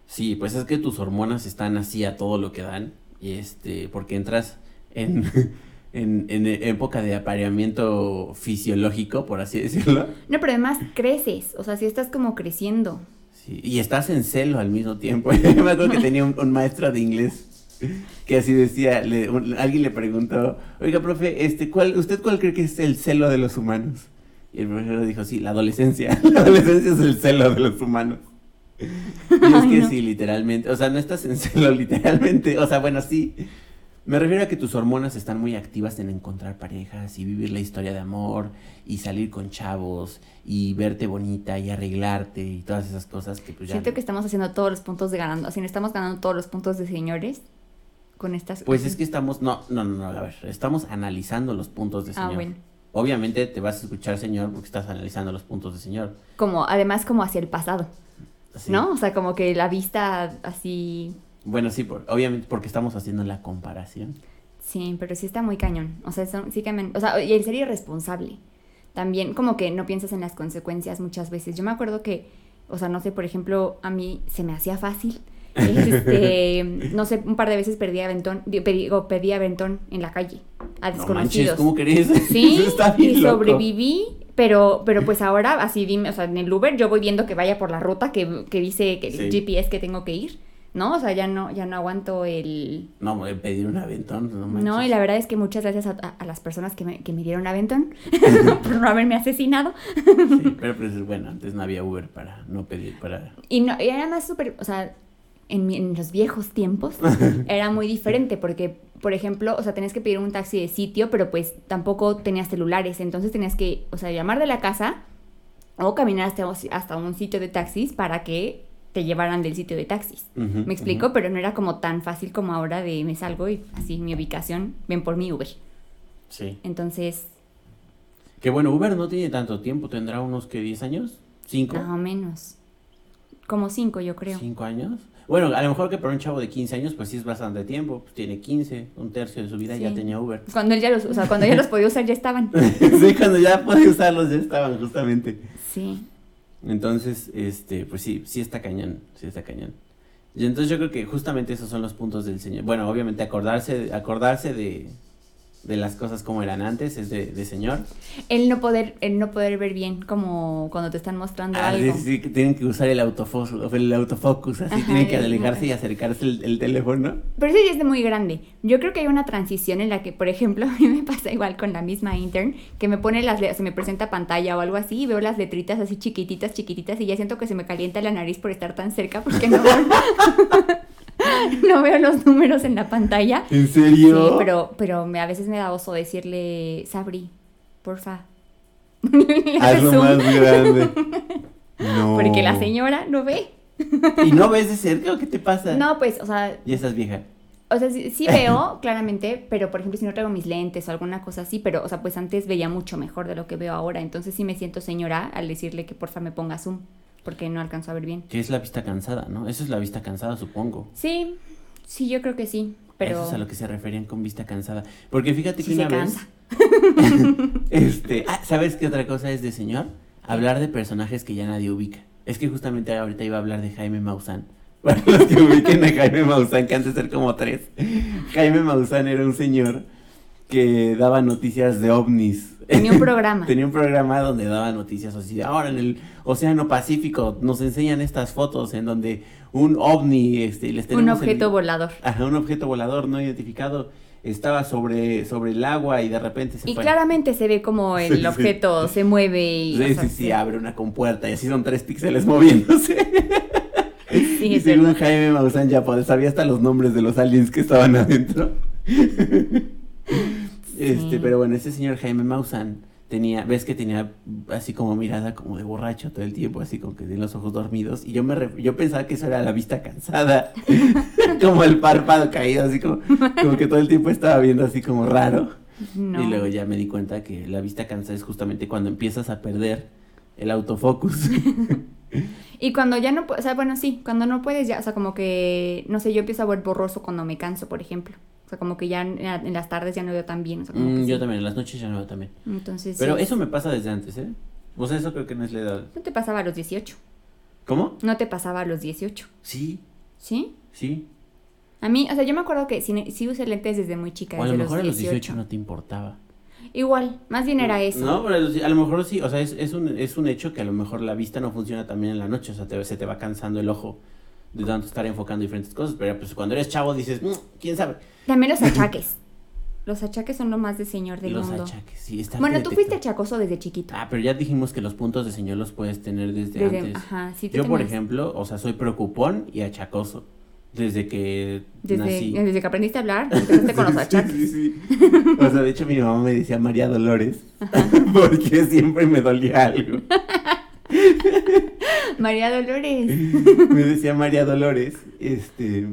Sí, pues es que tus hormonas están así a todo lo que dan. Y este, porque entras en, en, en época de apareamiento fisiológico, por así decirlo. No, pero además creces, o sea, si estás como creciendo. Sí, y estás en celo al mismo tiempo. Yo me acuerdo que tenía un, un maestro de inglés que así decía, le- un- alguien le preguntó, oiga, profe, este, ¿cuál, ¿usted cuál cree que es el celo de los humanos? Y el profesor dijo, sí, la adolescencia. La adolescencia es el celo de los humanos. Y es Ay, que no. sí, literalmente, o sea, no estás en celo literalmente, o sea, bueno, sí. Me refiero a que tus hormonas están muy activas en encontrar parejas y vivir la historia de amor y salir con chavos y verte bonita y arreglarte y todas esas cosas que pues ya... Siento que estamos haciendo todos los puntos de ganando, así no estamos ganando todos los puntos de señores con estas Pues es que estamos, no, no, no, no, a ver, estamos analizando los puntos de Ah, señor. bueno. Obviamente te vas a escuchar señor porque estás analizando los puntos de señor. Como, además como hacia el pasado. ¿no? O sea, como que la vista así, Bueno, sí, por- obviamente porque estamos haciendo la comparación. sí, pero sí está muy cañón. O sea, son- sí que me- o sea, y el ser irresponsable. También como que no piensas en las consecuencias muchas veces. Yo me acuerdo que, o sea, no sé, por ejemplo, a mí se me hacía fácil. Este, no sé, un par de veces perdí aventón, digo, pedí, aventón en la calle a No manches, desconocidos. ¿cómo crees? Sí, Eso y loco. sobreviví Pero, pero pues ahora, así dime, o sea, en el Uber yo voy viendo que vaya por la ruta que, que dice que el. GPS que tengo que ir, ¿no? O sea, ya no, ya no aguanto el... No, voy a pedir un aventón, no manches. No, y la verdad es que muchas gracias a, a- a las personas que me, que me dieron aventón por no haberme asesinado. Sí, pero pues bueno, antes no había Uber para no pedir, para... Y, no, y era más súper, o sea, en, mi- en los viejos tiempos era muy diferente porque, por ejemplo, o sea, tenías que pedir un taxi de sitio, pero pues tampoco tenías celulares, entonces tenías que, o sea, llamar de la casa o caminar hasta, hasta un sitio de taxis para que te llevaran del sitio de taxis. Ujú, Me explico, ujú. pero no era como tan fácil como ahora de me salgo y así mi ubicación, ven por mi Uber. Sí. Entonces, Que bueno, Uber no tiene tanto tiempo, tendrá unos que 10 años, 5, más o menos. Como cinco, yo creo. 5 años. Bueno, a lo mejor que para un chavo de 15 años, pues sí es bastante tiempo, pues tiene 15, un tercio de su vida ya Sí. tenía Uber. Cuando él ya los, o sea, cuando ya los podía usar ya estaban. sí, cuando ya podía usarlos ya estaban justamente. Sí. Entonces, este, pues sí, sí está cañón, sí está cañón. Y entonces yo creo que justamente esos son los puntos del señor. Bueno, obviamente acordarse, acordarse de, de las cosas como eran antes, es de, de señor. El no poder, el no poder ver bien como cuando te están mostrando Ah, algo. sí, sí, que tienen que usar el autofocus, el autofocus, así Ajá, tienen que alejarse y acercarse el, el teléfono. Pero eso ya es de muy grande. Yo creo que hay una transición en la que, por ejemplo, a mí me pasa igual con la misma intern, que me pone las, se me presenta pantalla o algo así y veo las letritas así chiquititas, chiquititas y ya siento que se me calienta la nariz por estar tan cerca porque no no veo los números en la pantalla. ¿En Sí, serio? pero, pero me, a veces me da oso decirle, Sabri, porfa. Hazlo más grande. No. Porque la señora no ve. ¿Y no ves de cerca o qué te pasa? No, pues, o sea, Y estás vieja. O sea, sí, sí veo claramente, pero por ejemplo, si no traigo mis lentes o alguna cosa así, pero, o sea, pues antes veía mucho mejor de lo que veo ahora. Entonces sí me siento señora al decirle que porfa me ponga zoom, porque no alcanzo a ver bien. Que es la vista cansada, ¿no? Eso es la vista cansada, supongo. Sí, sí, yo creo que sí, pero Eso es a lo que se referían con vista cansada. Porque fíjate que sí se una vez. cansa. Este, ah, ¿sabes qué otra cosa es de señor? Hablar de personajes que ya nadie ubica. Es que justamente ahorita iba a hablar de Jaime Maussan. Para los que ubiquen a Jaime Maussan, que antes ser como tres. Jaime Maussan era un señor que daba noticias de ovnis. Tenía un programa. Tenía un programa donde daba noticias así. Ahora en el Océano Pacífico nos enseñan estas fotos en donde un ovni, este, les Un tenemos el- objeto volador. Ajá, un objeto volador no identificado estaba sobre, sobre el agua y de repente se Y fue. claramente se ve como Sí, el sí. objeto se mueve y... Sí, o sea, sí, sí, abre una compuerta y así son tres píxeles moviéndose. sí, y según. Jaime Maussan ya sabía hasta los nombres de los aliens que estaban adentro. Este, pero bueno, ese señor Jaime Maussan tenía, ves que tenía así como mirada como de borracho todo el tiempo, así como que tiene los ojos dormidos. Y yo me yo pensaba que eso era la vista cansada. como el párpado caído, así como, como que todo el tiempo estaba viendo así como raro. No. Y luego ya me di cuenta que la vista cansada es justamente cuando empiezas a perder el autofocus. Y cuando ya no, o sea, bueno, sí, cuando no puedes ya, o sea, como que, no sé, yo empiezo a ver borroso cuando me canso, por ejemplo. O sea, como que ya en, en las tardes ya no veo tan bien, o sea, como Mm, que yo sí. también, en las noches ya no veo también. Entonces, Pero sí. eso me pasa desde antes, ¿eh? O sea, eso creo que no es la edad. No te pasaba a los 18. ¿Cómo? No te pasaba a los 18. Sí, ¿Sí? sí. A mí, o sea, yo me acuerdo que sí, sí usé lentes desde muy chica, O a lo mejor a los los 18. 18 no te importaba. Igual, más bien era eso. No, pero a los- a lo mejor sí, o sea, es, es, un, es un hecho que a lo mejor la vista no funciona también en la noche, o sea, te- se te va cansando el ojo de tanto estar enfocando diferentes cosas, pero pues cuando eres chavo dices, "Mm, ¿quién sabe? También los achaques. los achaques son lo más de señor del Los mundo. achaques, sí, está Bueno, tú fuiste achacoso desde chiquito. Ah, pero ya dijimos que los puntos de señor los puedes tener desde, Desde- antes. ajá, sí, Yo, por ejemplo, o sea, soy preocupón y achacoso. Desde que Desde, nací. desde que aprendiste a hablar, empezaste con los Sí, achaques. sí, sí. O sea, de hecho mi mamá me decía María Dolores porque siempre me dolía algo. María Dolores. Me decía María Dolores, este,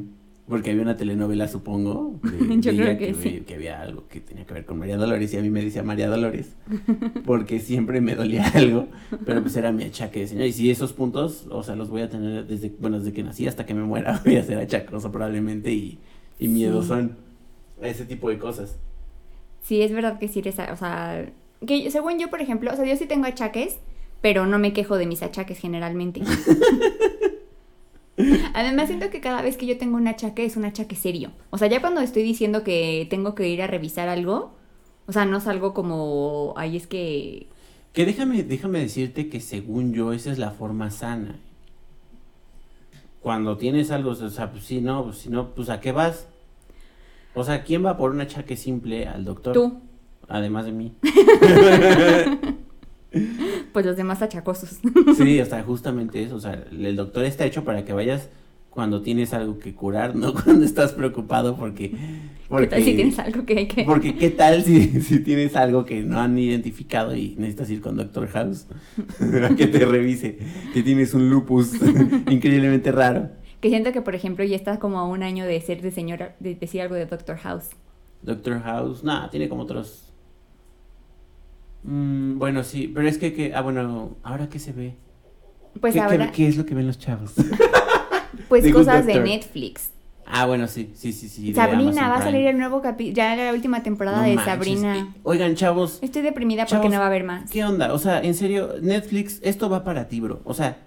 porque había una telenovela, supongo, de, Yo de creo que sí. que había algo que tenía que ver con María Dolores y a mí me decía María Dolores porque siempre me dolía algo, pero pues era mi achaque, señor. Y si esos puntos, o sea, los voy a tener desde, bueno, desde que nací hasta que me muera, voy a ser achacoso probablemente y, y miedosón a ese tipo de cosas. Sí, es verdad que sí o sea, que según yo, por ejemplo, o sea, yo sí tengo achaques, pero no me quejo de mis achaques generalmente. Además, siento que cada vez que yo tengo un achaque es un achaque serio. O sea, ya cuando estoy diciendo que tengo que ir a revisar algo, o sea, no salgo como, ay, es que... Que déjame, déjame decirte que según yo esa es la forma sana. Cuando tienes algo, o sea, pues si no, pues si no, pues a qué vas. O sea, ¿quién va por un achaque simple al doctor? Tú, Además de mí. pues los demás achacosos. Sí, o sea, justamente eso. O sea, el doctor está hecho para que vayas cuando tienes algo que curar, no cuando estás preocupado porque... ¿Qué tal si tienes algo que hay que...? Porque qué tal si, si tienes algo que no han identificado y necesitas ir con Doctor House a que te revise, que tienes un lupus increíblemente raro. Que siento que, por ejemplo, ya estás como a un año de ser de señora, de decir algo de Doctor House. Doctor House, nada, tiene como otros... Mm, bueno, sí, pero es que, que... Ah, bueno, ¿ahora qué se ve? Pues ¿Qué, qué- ahora, qué es lo que ven los chavos? pues The cosas de. Netflix. ah, bueno, sí, sí, sí, sí. Sabrina, va a salir el nuevo capítulo, ya la última temporada No de manches, Sabrina. eh, Oigan, chavos, Estoy deprimida porque no va a haber más. ¿Qué onda? O sea, en serio, Netflix, esto va para ti, bro. O sea,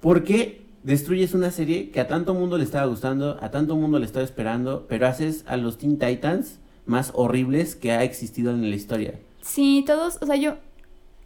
¿por qué destruyes una serie que a tanto mundo le estaba gustando, a tanto mundo le estaba esperando, pero haces a los Teen Titans más horribles que ha existido en la historia? Sí, todos, o sea, yo,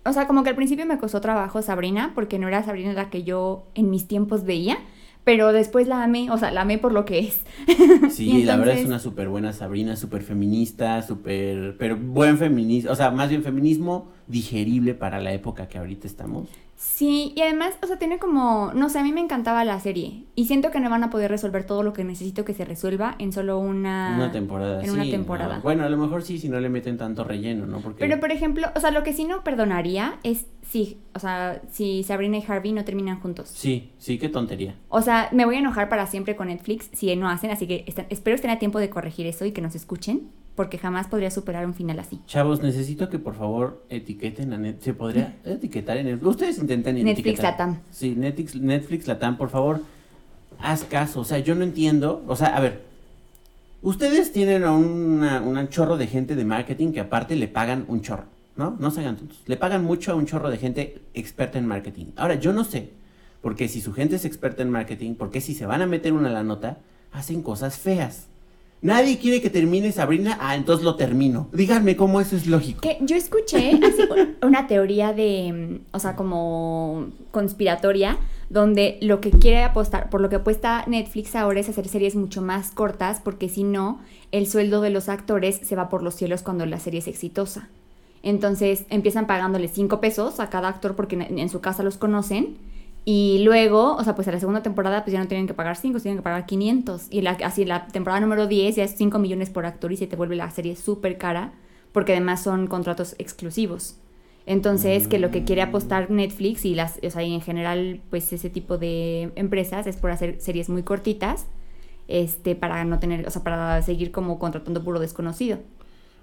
o sea, como que al principio me costó trabajo Sabrina, porque no era Sabrina la que yo en mis tiempos veía, pero después la amé, o sea, la amé por lo que es. Sí, la verdad es una súper buena Sabrina, súper feminista, súper, pero buen feminismo, o sea, más bien feminismo digerible para la época que ahorita estamos. Sí, y además, o sea, tiene como, no sé, a mí me encantaba la serie y siento que no van a poder resolver todo lo que necesito que se resuelva en solo una... una temporada. En una sí, temporada. no. Bueno, a lo mejor sí, si no le meten tanto relleno, ¿no? Porque... Pero por ejemplo, o sea, lo que sí no perdonaría es si, o sea, si Sabrina y Harvey no terminan juntos. Sí, sí, qué tontería. O sea, me voy a enojar para siempre con Netflix si no hacen, así que están- espero estén a tiempo de corregir eso y que nos escuchen, porque jamás podría superar un final así. Chavos, necesito que por favor etiqueten a Net. ¿Se podría etiquetar en el... Ustedes intenten Netflix etiquetar. Latam. Sí, Netflix, Netflix Latam, por favor. Haz caso. O sea, yo no entiendo. O sea, a ver. Ustedes tienen a un chorro de gente de marketing que aparte le pagan un chorro, ¿no? No se hagan tontos. Le pagan mucho a un chorro de gente experta en marketing. Ahora, yo no sé. Porque si su gente es experta en marketing, porque si se van a meter una la nota, hacen cosas feas. Nadie quiere que termine Sabrina, ah, entonces lo termino. Díganme cómo eso es lógico. Yo escuché una teoría de, mm, o sea, como conspiratoria, donde lo que quiere apostar, por lo que apuesta Netflix ahora es hacer series mucho más cortas, porque si no, el sueldo de los actores se va por los cielos cuando la serie es exitosa. Entonces empiezan pagándole 5 pesos a cada actor porque en, su casa los conocen. Y luego, o sea, pues a la segunda temporada pues ya no tienen que pagar 5, tienen que pagar 500. Y la, así la temporada número 10 ya es 5 millones por actor y se te vuelve la serie súper cara porque además son contratos exclusivos. Entonces, que lo que quiere apostar Netflix y las, o sea, y en general, pues ese tipo de empresas es por hacer series muy cortitas, este, para no tener, o sea, para seguir como contratando puro desconocido.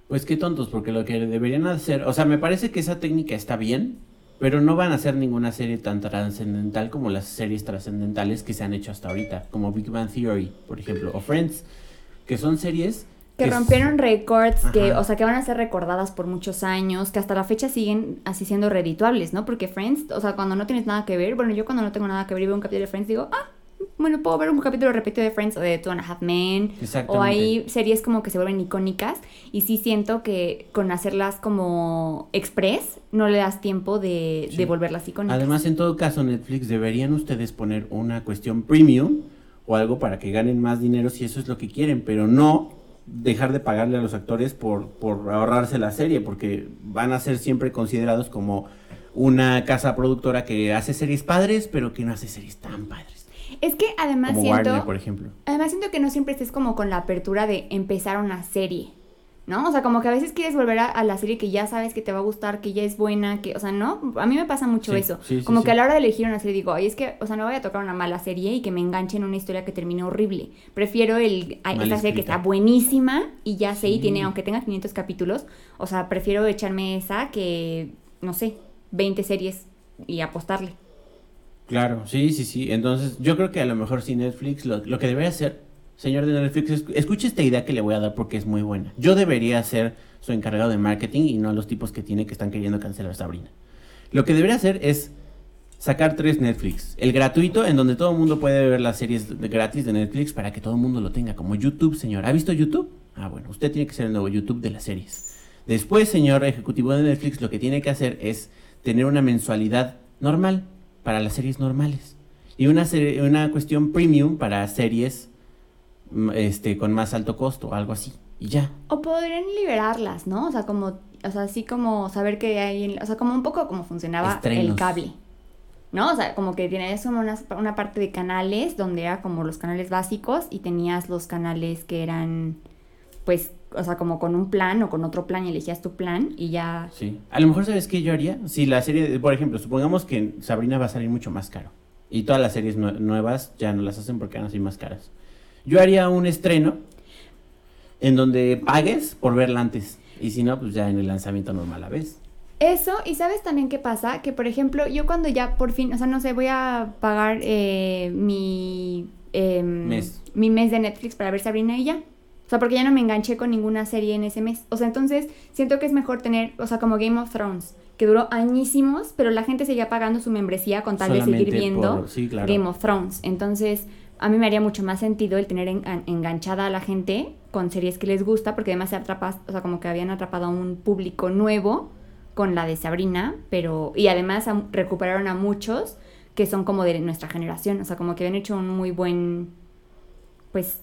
Pues qué tontos, porque lo que deberían hacer, o sea, me parece que esa técnica está bien, pero no van a hacer ninguna serie tan trascendental como las series trascendentales que se han hecho hasta ahorita, como Big Bang Theory, por ejemplo, o Friends, que son series Que rompieron récords, que, o sea, que van a ser recordadas por muchos años, que hasta la fecha siguen así siendo redituables, ¿no? Porque Friends, o sea, cuando no tienes nada que ver, bueno, yo cuando no tengo nada que ver y veo un capítulo de Friends, digo, ah, bueno, puedo ver un capítulo repetido de Friends o de Two and a Half Men. O hay series como que se vuelven icónicas y sí siento que con hacerlas como express no le das tiempo de, Sí. de volverlas icónicas. Además, en todo caso, Netflix deberían ustedes poner una cuestión premium o algo para que ganen más dinero si eso es lo que quieren, pero no dejar de pagarle a los actores por, por ahorrarse la serie, porque van a ser siempre considerados como una casa productora que hace series padres, pero que no hace series tan padres. Es que además Como siento... Warner, por ejemplo. Además siento que no siempre estés como con la apertura de empezar una serie, ¿no? O sea, como que a veces quieres volver a, a la serie que ya sabes que te va a gustar, que ya es buena, que, o sea, ¿no? A mí me pasa mucho Sí, eso. sí, sí, como que a la hora de elegir una serie digo, ay, es que, o sea, no voy a tocar una mala serie y que me enganche en una historia que termine horrible. Prefiero el, Mal esta serie que está buenísima y ya sé y tiene, aunque tenga 500 capítulos, o sea, prefiero echarme esa que, no sé, 20 series y apostarle. Claro, sí, sí, sí. Entonces, yo creo que a lo mejor si Netflix, lo, lo que debería hacer, señor de Netflix, es- escuche esta idea que le voy a dar porque es muy buena. Yo debería ser su encargado de marketing y no los tipos que tiene que están queriendo cancelar Sabrina. Lo que debería hacer es sacar tres Netflix. El gratuito, en donde todo el mundo puede ver las series de- gratis de Netflix para que todo el mundo lo tenga, como YouTube, señor. ¿Ha visto YouTube? Ah, bueno, usted tiene que ser el nuevo YouTube de las series. Después, señor ejecutivo de Netflix, lo que tiene que hacer es tener una mensualidad normal para las series normales y una, serie- una cuestión premium para series mm, este, con más alto costo, algo así. Y ya. O podrían liberarlas, ¿no? O sea, como, o sea, así como saber que hay, en- o sea, como un poco como funcionaba el cable. ¿No? O sea, como que tenías como una, una parte de canales donde era como los canales básicos y tenías los canales que eran, pues, o sea, como con un plan o con otro plan y elegías tu plan y ya. Sí. A lo mejor, ¿sabes qué yo haría? Si la serie, por ejemplo, supongamos que Sabrina va a salir mucho más caro. Y todas las series nue- nuevas ya no las hacen porque van a ser más caras. Yo haría un estreno en donde pagues por verla antes. Y si no, pues ya en el lanzamiento normal la ves. Eso, y sabes también qué pasa, que por ejemplo, yo cuando ya por fin, o sea, no sé, voy a pagar eh, mi, em, Mes. mi mes de Netflix para ver Sabrina y ya. O sea, porque ya no me enganché con ninguna serie en ese mes. O sea, entonces siento que es mejor tener, o sea, como Game of Thrones, que duró añísimos, pero la gente seguía pagando su membresía con tal de seguir viendo por- sí, claro. Game of Thrones. Entonces, a mí me haría mucho más sentido el tener en- enganchada a la gente con series que les gusta, porque además se atrapas, o sea, como que habían atrapado a un público nuevo con la de Sabrina, pero y además a- recuperaron a muchos que son como de nuestra generación, o sea, como que habían hecho un muy buen pues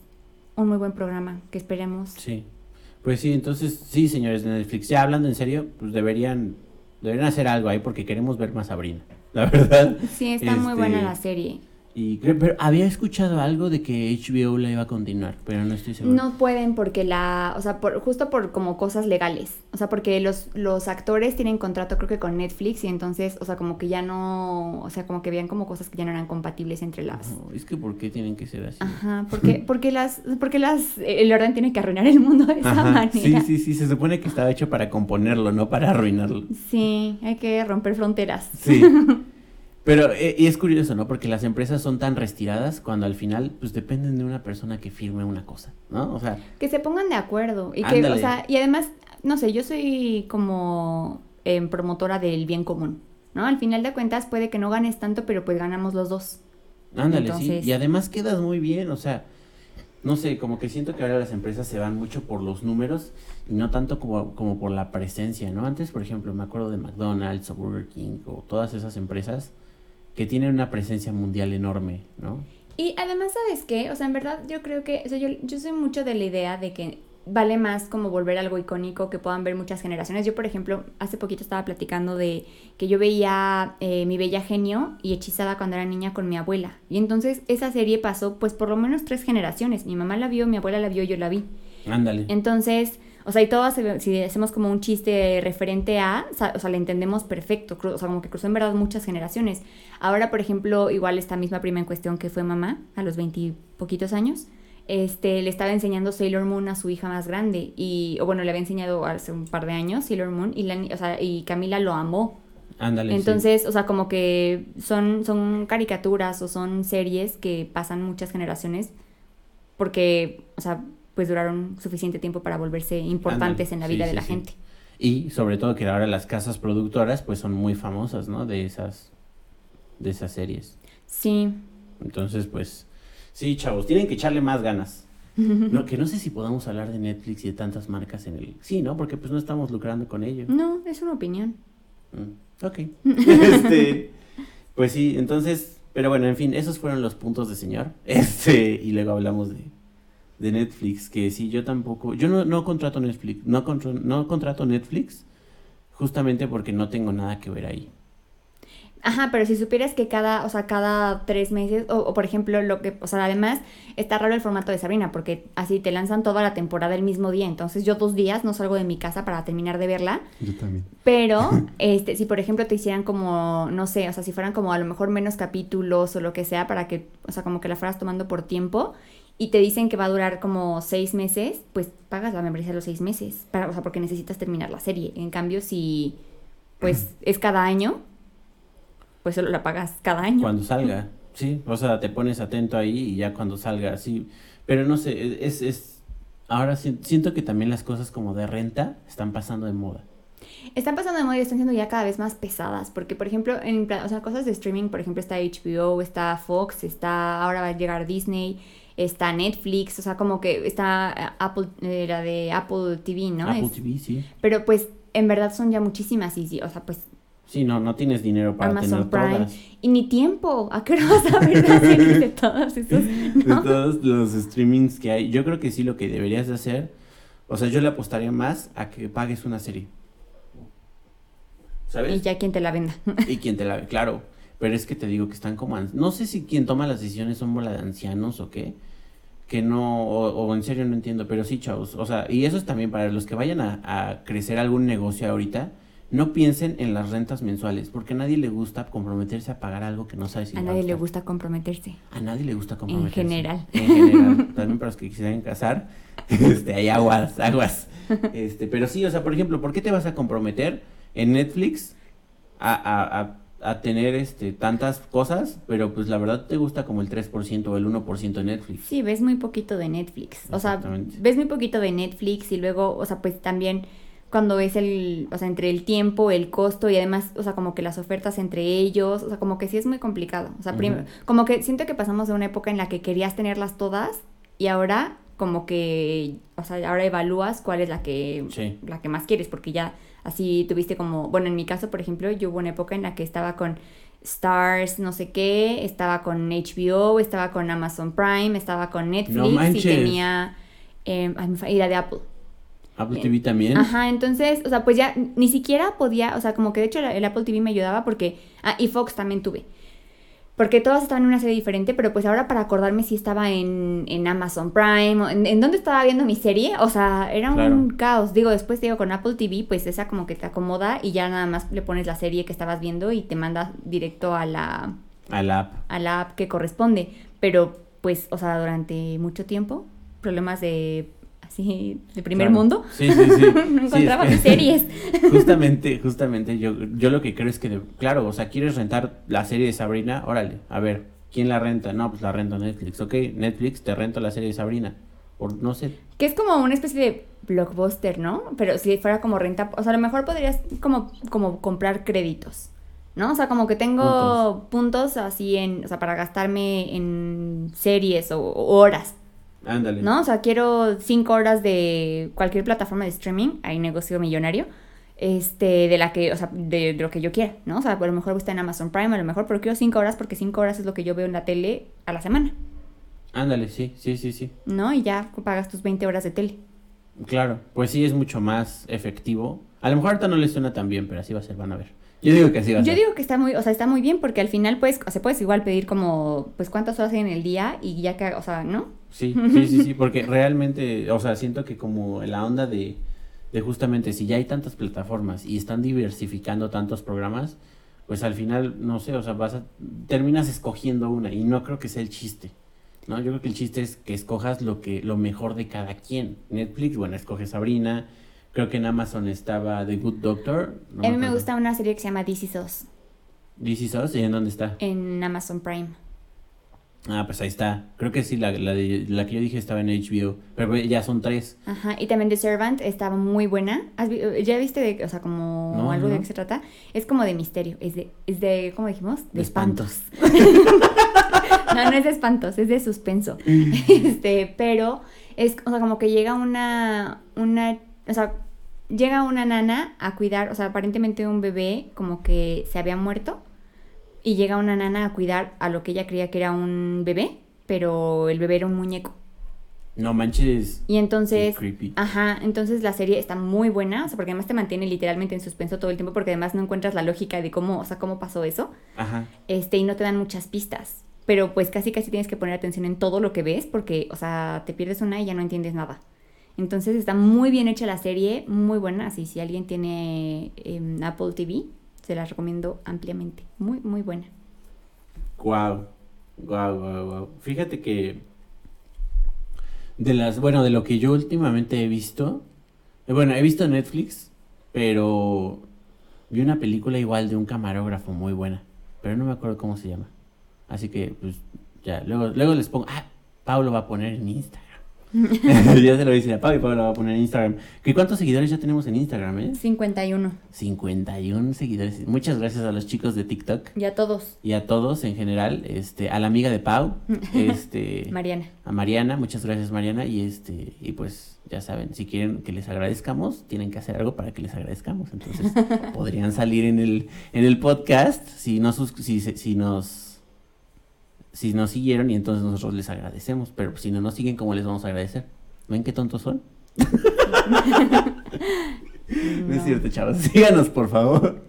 un muy buen programa que esperemos. Sí. Pues sí, entonces, sí, señores de Netflix, ya hablando en serio, pues deberían, deberían hacer algo ahí porque queremos ver más Sabrina. La verdad. Sí, está muy Este, buena la serie. Y creo, pero había escuchado algo de que HBO la iba a continuar, pero no estoy seguro. No pueden porque la, o sea, por, justo por como cosas legales. O sea, porque los, los actores tienen contrato creo que con Netflix y entonces, o sea, como que ya no, o sea, como que veían como cosas que ya no eran compatibles entre las. No, es que ¿por qué tienen que ser así? Ajá, porque, porque las, porque las, el orden tiene que arruinar el mundo de esa Ajá, manera. Sí, sí, sí, se supone que estaba hecho para componerlo, no para arruinarlo. Sí, hay que romper fronteras. Sí. Pero eh, y es curioso, ¿no? Porque las empresas son tan retiradas cuando al final, pues dependen de una persona que firme una cosa, ¿no? O sea, Que se pongan de acuerdo. Y que, o sea, y además, no sé, yo soy como em, promotora del bien común, ¿no? Al final de cuentas puede que no ganes tanto, pero pues ganamos los dos. ándale, Entonces- sí. Y además quedas muy bien, o sea, no sé, como que siento que ahora las empresas se van mucho por los números y no tanto como, como por la presencia, ¿no? Antes, por ejemplo, me acuerdo de McDonald's o Burger King o todas esas empresas que tienen una presencia mundial enorme, ¿no? Y además, ¿sabes qué? O sea, en verdad yo creo que, o sea, yo, yo soy mucho de la idea de que vale más como volver algo icónico que puedan ver muchas generaciones. Yo, por ejemplo, hace poquito estaba platicando de que yo veía eh, Mi Bella Genio y Hechizada cuando era niña con mi abuela. Y entonces esa serie pasó pues por lo menos tres generaciones. Mi mamá la vio, mi abuela la vio, yo la vi. Ándale. Entonces, o sea, y todos, se- si hacemos como un chiste referente a, o sea, le entendemos perfecto, o sea, como que cruzó en verdad muchas generaciones. Ahora, por ejemplo, igual esta misma prima en cuestión que fue mamá a los veintipoquitos años, este, le estaba enseñando Sailor Moon a su hija más grande, y, o bueno, le había enseñado hace un par de años Sailor Moon, y, la, o sea, y Camila lo amó. Ándale. sí. Entonces, o sea, como que son, son caricaturas o son series que pasan muchas generaciones porque, o sea, pues duraron suficiente tiempo para volverse importantes en la sí, vida de sí, la sí. gente. Y sobre todo que ahora las casas productoras pues son muy famosas, ¿no? De esas de esas series. Sí. Entonces, pues sí, chavos, tienen que echarle más ganas. No, que no sé si podamos hablar de Netflix y de tantas marcas en el Sí, ¿no? Porque pues no estamos lucrando con ello. No, es una opinión. Mm, Ok. este, pues sí, entonces, pero bueno, en fin, esos fueron los puntos de señor. Este, y luego hablamos de, de Netflix, que sí, yo tampoco, yo no, no contrato Netflix, no, contro- no contrato Netflix justamente porque no tengo nada que ver ahí. Ajá, pero si supieras que cada, o sea, cada tres meses, o, o por ejemplo, lo que, o sea, además está raro el formato de Sabrina, porque así te lanzan toda la temporada el mismo día, entonces yo dos días no salgo de mi casa para terminar de verla, Yo también. Pero, este, si por ejemplo te hicieran como, no sé, o sea, si fueran como a lo mejor menos capítulos o lo que sea para que, o sea, como que la fueras tomando por tiempo y te dicen que va a durar como seis meses, pues pagas la membresía de los seis meses, para, o sea, porque necesitas terminar la serie. En cambio, si, pues, es cada año, pues solo la pagas cada año. Cuando salga, sí, o sea, te pones atento ahí y ya cuando salga, sí. Pero no sé, es, es, ahora si- siento que también las cosas como de renta están pasando de moda. Están pasando de moda y están siendo ya cada vez más pesadas, porque por ejemplo, en o sea, cosas de streaming, por ejemplo, está HBO, está Fox, está ahora va a llegar Disney, está Netflix, o sea, como que está eh, Apple, eh, la de Apple TV, ¿no? Apple Es- TV, sí. pero pues en verdad son ya muchísimas y sí, o sea, pues Sí, no, no tienes dinero para Amazon tener Prime. todas. Y ni tiempo. ¿A qué hora vas a ver las series de todos esos? De todos los streamings que hay. Yo creo que sí lo que deberías de hacer. O sea, yo le apostaría más a que pagues una serie. ¿Sabes? Y ya quien te la venda. Y quien te la ve, claro. Pero es que te digo que están como... No sé si quien toma las decisiones son bola de ancianos o qué. Que no... O, o en serio no entiendo. Pero sí, chavos. O sea, y eso es también para los que vayan a, a crecer algún negocio ahorita. No piensen en las rentas mensuales. Porque a nadie le gusta comprometerse a pagar algo que no sabe si A nadie le gusta comprometerse. A nadie le gusta comprometerse. general. En general. También para los que quisieran casar. Este, hay aguas, aguas. Este, pero sí, o sea, por ejemplo, ¿por qué te vas a comprometer en Netflix a, a, a, a tener este tantas cosas? Pero pues la verdad te gusta como el 3% o el 1% de Netflix. Sí, ves muy poquito de Netflix. O sea, ves muy poquito de Netflix y luego, o sea, pues también cuando ves el, o sea, entre el tiempo, el costo y además, o sea, como que las ofertas entre ellos, o sea, como que sí es muy complicado. O sea, como que siento que pasamos de una época en la que querías tenerlas todas y ahora como que, o sea, ahora evalúas cuál es la que, Sí. la que más quieres, porque ya así tuviste como, bueno, en mi caso, por ejemplo, yo hubo una época en la que estaba con Stars, no sé qué, estaba con HBO, estaba con Amazon Prime, estaba con Netflix y tenía, eh, y la de Apple. Apple TV también. Ajá, entonces, o sea, pues ya ni siquiera podía, o sea, como que de hecho el Apple TV me ayudaba porque, ah, y Fox también tuve. Porque todas estaban en una serie diferente, pero pues ahora para acordarme si estaba en, en Amazon Prime, o en, en dónde estaba viendo mi serie, o sea, era un caos. Digo, después digo, con Apple TV, pues esa como que te acomoda y ya nada más le pones la serie que estabas viendo y te manda directo a la, A la app. a la app que corresponde. Pero pues, o sea, durante mucho tiempo, problemas de así de primer Claro. mundo, Sí, sí, sí. no Sí, encontraba es que- mis series. Justamente, justamente, yo, yo lo que creo es que, de- claro, o sea, quieres rentar la serie de Sabrina, órale, a ver, ¿quién la renta? No, pues la renta Netflix, ok, Netflix, te rento la serie de Sabrina, por no sé, Que es como una especie de blockbuster, ¿no? Pero si fuera como renta, o sea, a lo mejor podrías como, como comprar créditos, ¿no? O sea, como que tengo puntos, así en, o sea, para gastarme en series o, o horas, ándale. ¿no? O sea, quiero cinco horas de cualquier plataforma de streaming, hay negocio millonario, este, de la que, o sea, de, de lo que yo quiera, ¿no? O sea, a lo mejor está en Amazon Prime, a lo mejor, pero quiero cinco horas porque cinco horas es lo que yo veo en la tele a la semana, Ándale, sí, sí, sí, sí. ¿no? Y ya pagas tus 20 horas de tele. Claro, pues sí es mucho más efectivo. A lo mejor ahorita no les suena tan bien, pero así va a ser, van a ver. Yo digo que así va a Yo ser. digo que está muy, o sea, está muy bien porque al final pues, o sea, puedes igual pedir como, pues cuántas horas hay en el día y ya que, o sea, ¿no? Sí, sí, sí, sí, porque realmente, o sea, siento que como la onda de, de justamente si ya hay tantas plataformas y están diversificando tantos programas, pues al final, no sé, o sea, vas a, terminas escogiendo una y no creo que sea el chiste, ¿no? Yo creo que el chiste es que escojas lo que, lo mejor de cada quien. Netflix, bueno, escoge Sabrina, creo que en Amazon estaba The Good Doctor. no a mí me gusta una serie que se llama This Is Us This Is Us, ¿y en dónde está? en Amazon Prime. Ah, pues ahí está. Creo que sí, la, la, de, la que yo dije estaba en HBO, pero ya son tres. Ajá, y también The Servant estaba muy buena. ¿Has vi- ¿Ya viste de, o sea, como No, algo de qué se trata? Es como de misterio, es de, es de, ¿cómo dijimos? De espantos. no, no es de espantos, es de suspenso. este, pero es, o sea, como que llega una, una, o sea, llega una nana a cuidar, o sea, aparentemente un bebé como que se había muerto y llega una nana a cuidar a lo que ella creía que era un bebé, pero el bebé era un muñeco. No manches. Y entonces, creepy. ajá, entonces la serie está muy buena, o sea, porque además te mantiene literalmente en suspenso todo el tiempo, porque además no encuentras la lógica de cómo, o sea, cómo pasó eso, Ajá. este, y no te dan muchas pistas. Pero pues casi casi tienes que poner atención en todo lo que ves, porque, o sea, te pierdes una y ya no entiendes nada. Entonces está muy bien hecha la serie, muy buena, así si alguien tiene em, Apple TV, se la recomiendo ampliamente. Muy, muy buena. Guau. Guau, guau, guau. Fíjate que de las, bueno, de lo que yo últimamente he visto, eh, bueno, he visto Netflix, pero vi una película igual de un camarógrafo muy buena, pero no me acuerdo cómo se llama. Así que, pues, ya, luego, luego les pongo, ah, Pablo va a poner en Instagram. ya se lo voy a decir a Pau y Pau lo va a poner en Instagram. ¿Qué cuántos seguidores ya tenemos en Instagram, eh? 51. 51 seguidores. Muchas gracias a los chicos de TikTok Ya todos. y a todos en general, este, a la amiga de Pau, este, Mariana. a Mariana, muchas gracias Mariana y este, y pues ya saben, si quieren que les agradezcamos, tienen que hacer algo para que les agradezcamos. Entonces, podrían salir en el, en el podcast si nos, sus- si, si nos si nos siguieron y entonces nosotros les agradecemos, pero si no nos siguen, ¿cómo les vamos a agradecer? ¿Ven qué tontos son? No es cierto, chavos. Síganos, por favor.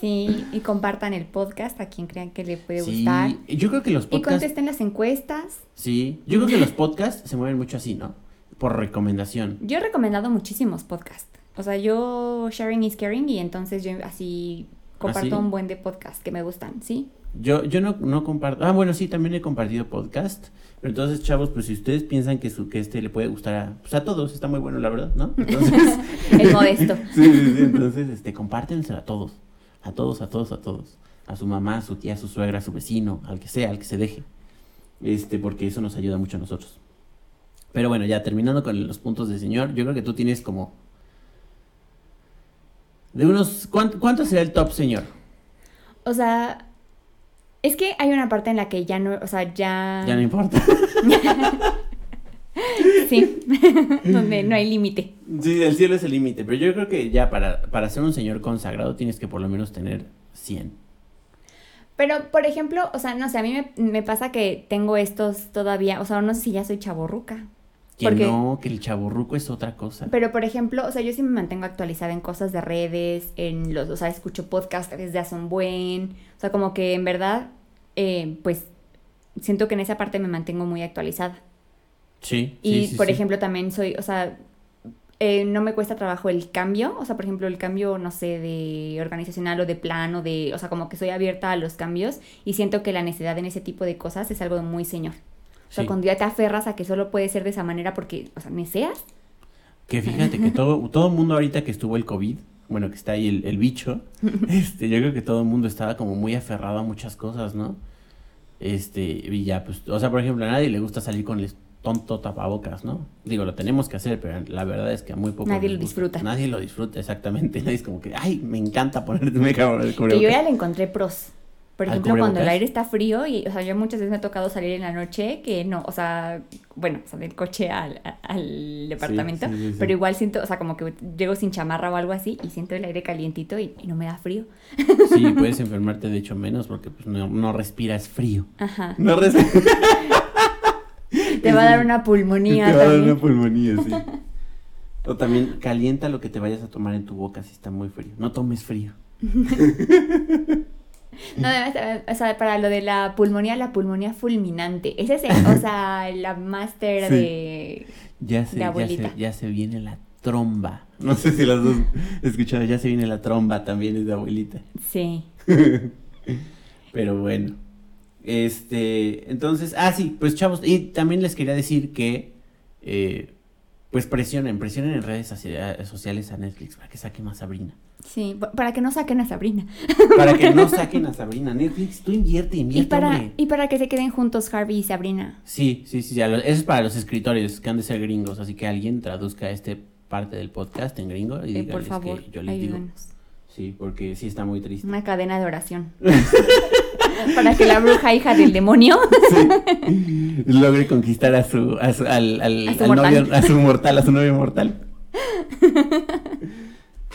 Sí, y compartan el podcast a quien crean que le puede Sí, gustar. yo creo que los Y podcasts contesten las encuestas. Sí, yo creo que los podcasts se mueven mucho así, ¿no? Por recomendación. Yo he recomendado muchísimos podcasts. O sea, yo sharing is caring y entonces yo así comparto ¿Ah, sí? un buen de podcasts que me gustan, ¿sí? Yo, yo no, no comparto. Ah, bueno, sí, también he compartido podcast. Pero entonces, chavos, pues si ustedes piensan que su, que este le puede gustar a, pues a todos, está muy bueno, la verdad, ¿no? Entonces, El modesto. sí, sí, sí, entonces, este, compártenselo a todos. A todos, a todos, a todos. A su mamá, a su tía, a su suegra, a su vecino, al que sea, al que se deje. Este, porque eso nos ayuda mucho a nosotros. Pero bueno, ya terminando con los puntos del señor, yo creo que tú tienes como. De unos. ¿cuánto, cuánto será el top, señor? O sea, es que hay una parte en la que ya no, o sea, ya... Ya no importa. Sí, donde no hay límite. Sí, el cielo es el límite, pero yo creo que ya para, para ser un señor consagrado tienes que por lo menos tener 100. Pero, por ejemplo, o sea, no sé, a mí me, me pasa que tengo estos todavía, o sea, no sé si ya soy chaborruca. Que Porque- no, que el chaburruco es otra cosa. Pero, por ejemplo, o sea, yo sí me mantengo actualizada en cosas de redes, en los, o sea, escucho podcasts desde hace un buen, o sea, como que en verdad, eh, pues, siento que en esa parte me mantengo muy actualizada. Sí. Y, sí, sí, por sí. ejemplo, también soy, o sea, eh, no me cuesta trabajo el cambio, o sea, por ejemplo, el cambio, no sé, de organizacional o de plan o de, o sea, como que soy abierta a los cambios y siento que la necesidad en ese tipo de cosas es algo muy señor. O sea, Sí. cuando ya te aferras a que solo puede ser de esa manera porque, o sea, ¿neceas? Que fíjate que todo todo el mundo ahorita que estuvo el COVID, bueno, que está ahí el, el bicho, este, yo creo que todo el mundo estaba como muy aferrado a muchas cosas, ¿no? Este, y ya, pues, o sea, por ejemplo, a nadie le gusta salir con el tonto tapabocas, ¿no? Digo, lo tenemos que hacer, pero la verdad es que a muy poco Nadie lo disfruta. Nadie lo disfruta, exactamente. Nadie es como que, ay, me encanta ponerme el Que yo cubrebocas". ya le encontré pros. Por ¿Al ejemplo, cuando el aire está frío y, o sea, yo muchas veces me ha tocado salir en la noche que no, o sea, bueno, o sea, del coche al, departamento, sí, sí, sí. pero igual siento, o sea, como que llego sin chamarra o algo así y siento el aire calientito y, y no me da frío. Sí, puedes enfermarte de hecho menos porque pues, no, no respiras frío. Ajá. No respiras. Te va a dar una pulmonía Te va a dar una pulmonía, sí. O también calienta lo que te vayas a tomar en tu boca si está muy frío. No tomes frío. No, además, eh, o sea, para lo de la pulmonía, la pulmonía fulminante. Ese es, el- o sea, la máster Sí. de... Ya se, De ya abuelita. se, ya se viene la tromba. No sé si las dos escucharon, ya se viene la tromba también es de abuelita. Sí. Pero bueno. Este, entonces, ah, sí, pues chavos, y también les quería decir que, eh, pues presionen, presionen en redes socia- sociales a Netflix para que saque más Sabrina. Sí, pa- para que no saquen a Sabrina. Para que no saquen a Sabrina. Netflix, tú invierte, Y invierte, para, hombre. y para que se queden juntos Harvey y Sabrina. Sí, sí, sí, eso es para los escritores que han de ser gringos, así que alguien traduzca este parte del podcast en gringo y Eh, por favor, que yo les digo. ayúdenos. Sí, porque sí está muy triste. Una cadena de oración. para que la bruja hija del demonio Sí. Logre conquistar a su, a su- al, al- A su al novio, a su mortal, a su novio mortal.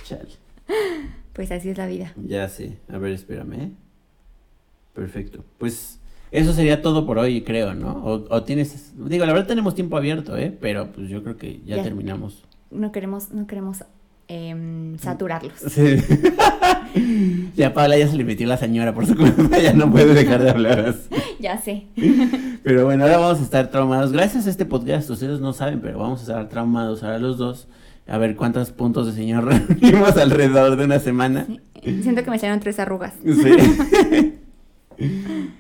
Chale. Pues así es la vida. Ya sé. A ver, espérame. ¿eh? Perfecto. Pues eso sería todo por hoy, creo, ¿no? O, o tienes, digo, la verdad tenemos tiempo abierto, ¿eh? Pero pues yo creo que ya, Ya. terminamos. No queremos, no queremos em, saturarlos. Sí. ya Paula ya se le metió la señora por su culpa, ya no puede dejar de hablar así. Ya sé. Pero bueno, ahora vamos a estar traumados. Gracias a este podcast, ustedes no saben, pero vamos a estar traumados ahora los dos. A ver cuántos puntos de señor reunimos alrededor de una semana. Siento que me salieron tres arrugas. Sí.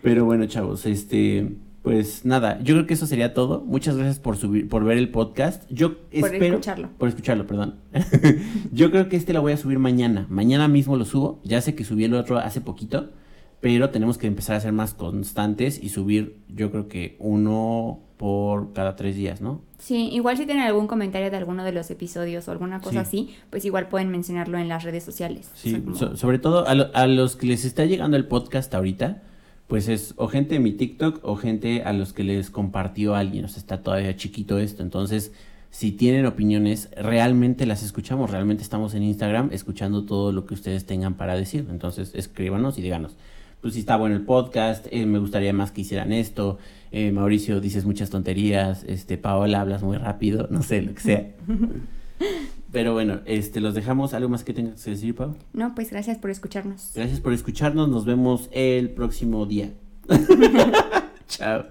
Pero bueno, chavos, este, pues nada, yo creo que eso sería todo. Muchas gracias por subir, por ver el podcast. Yo Por espero escucharlo. por escucharlo, perdón. yo creo que este lo voy a subir mañana. Mañana mismo lo subo. Ya sé que subí el otro hace poquito, pero tenemos que empezar a ser más constantes y subir, yo creo que uno por cada tres días, ¿no? Sí, igual si tienen algún comentario de alguno de los episodios o alguna cosa Sí. así, pues igual pueden mencionarlo en las redes sociales. O Sí, sea, como- so- sobre todo a, lo- a los que les está llegando el podcast ahorita, pues es o gente de mi TikTok o gente a los que les compartió alguien, o sea, está todavía chiquito esto, entonces si tienen opiniones, realmente las escuchamos, realmente estamos en Instagram escuchando todo lo que ustedes tengan para decir, entonces escríbanos y díganos, pues si está bueno el podcast, eh, me gustaría más que hicieran esto, eh, Mauricio dices muchas tonterías, este Paola hablas muy rápido, no sé, lo que sea. Pero bueno, este los dejamos, algo más que tengas que decir, Pau. No, pues gracias por escucharnos. Gracias por escucharnos. Nos vemos el próximo día. Chao.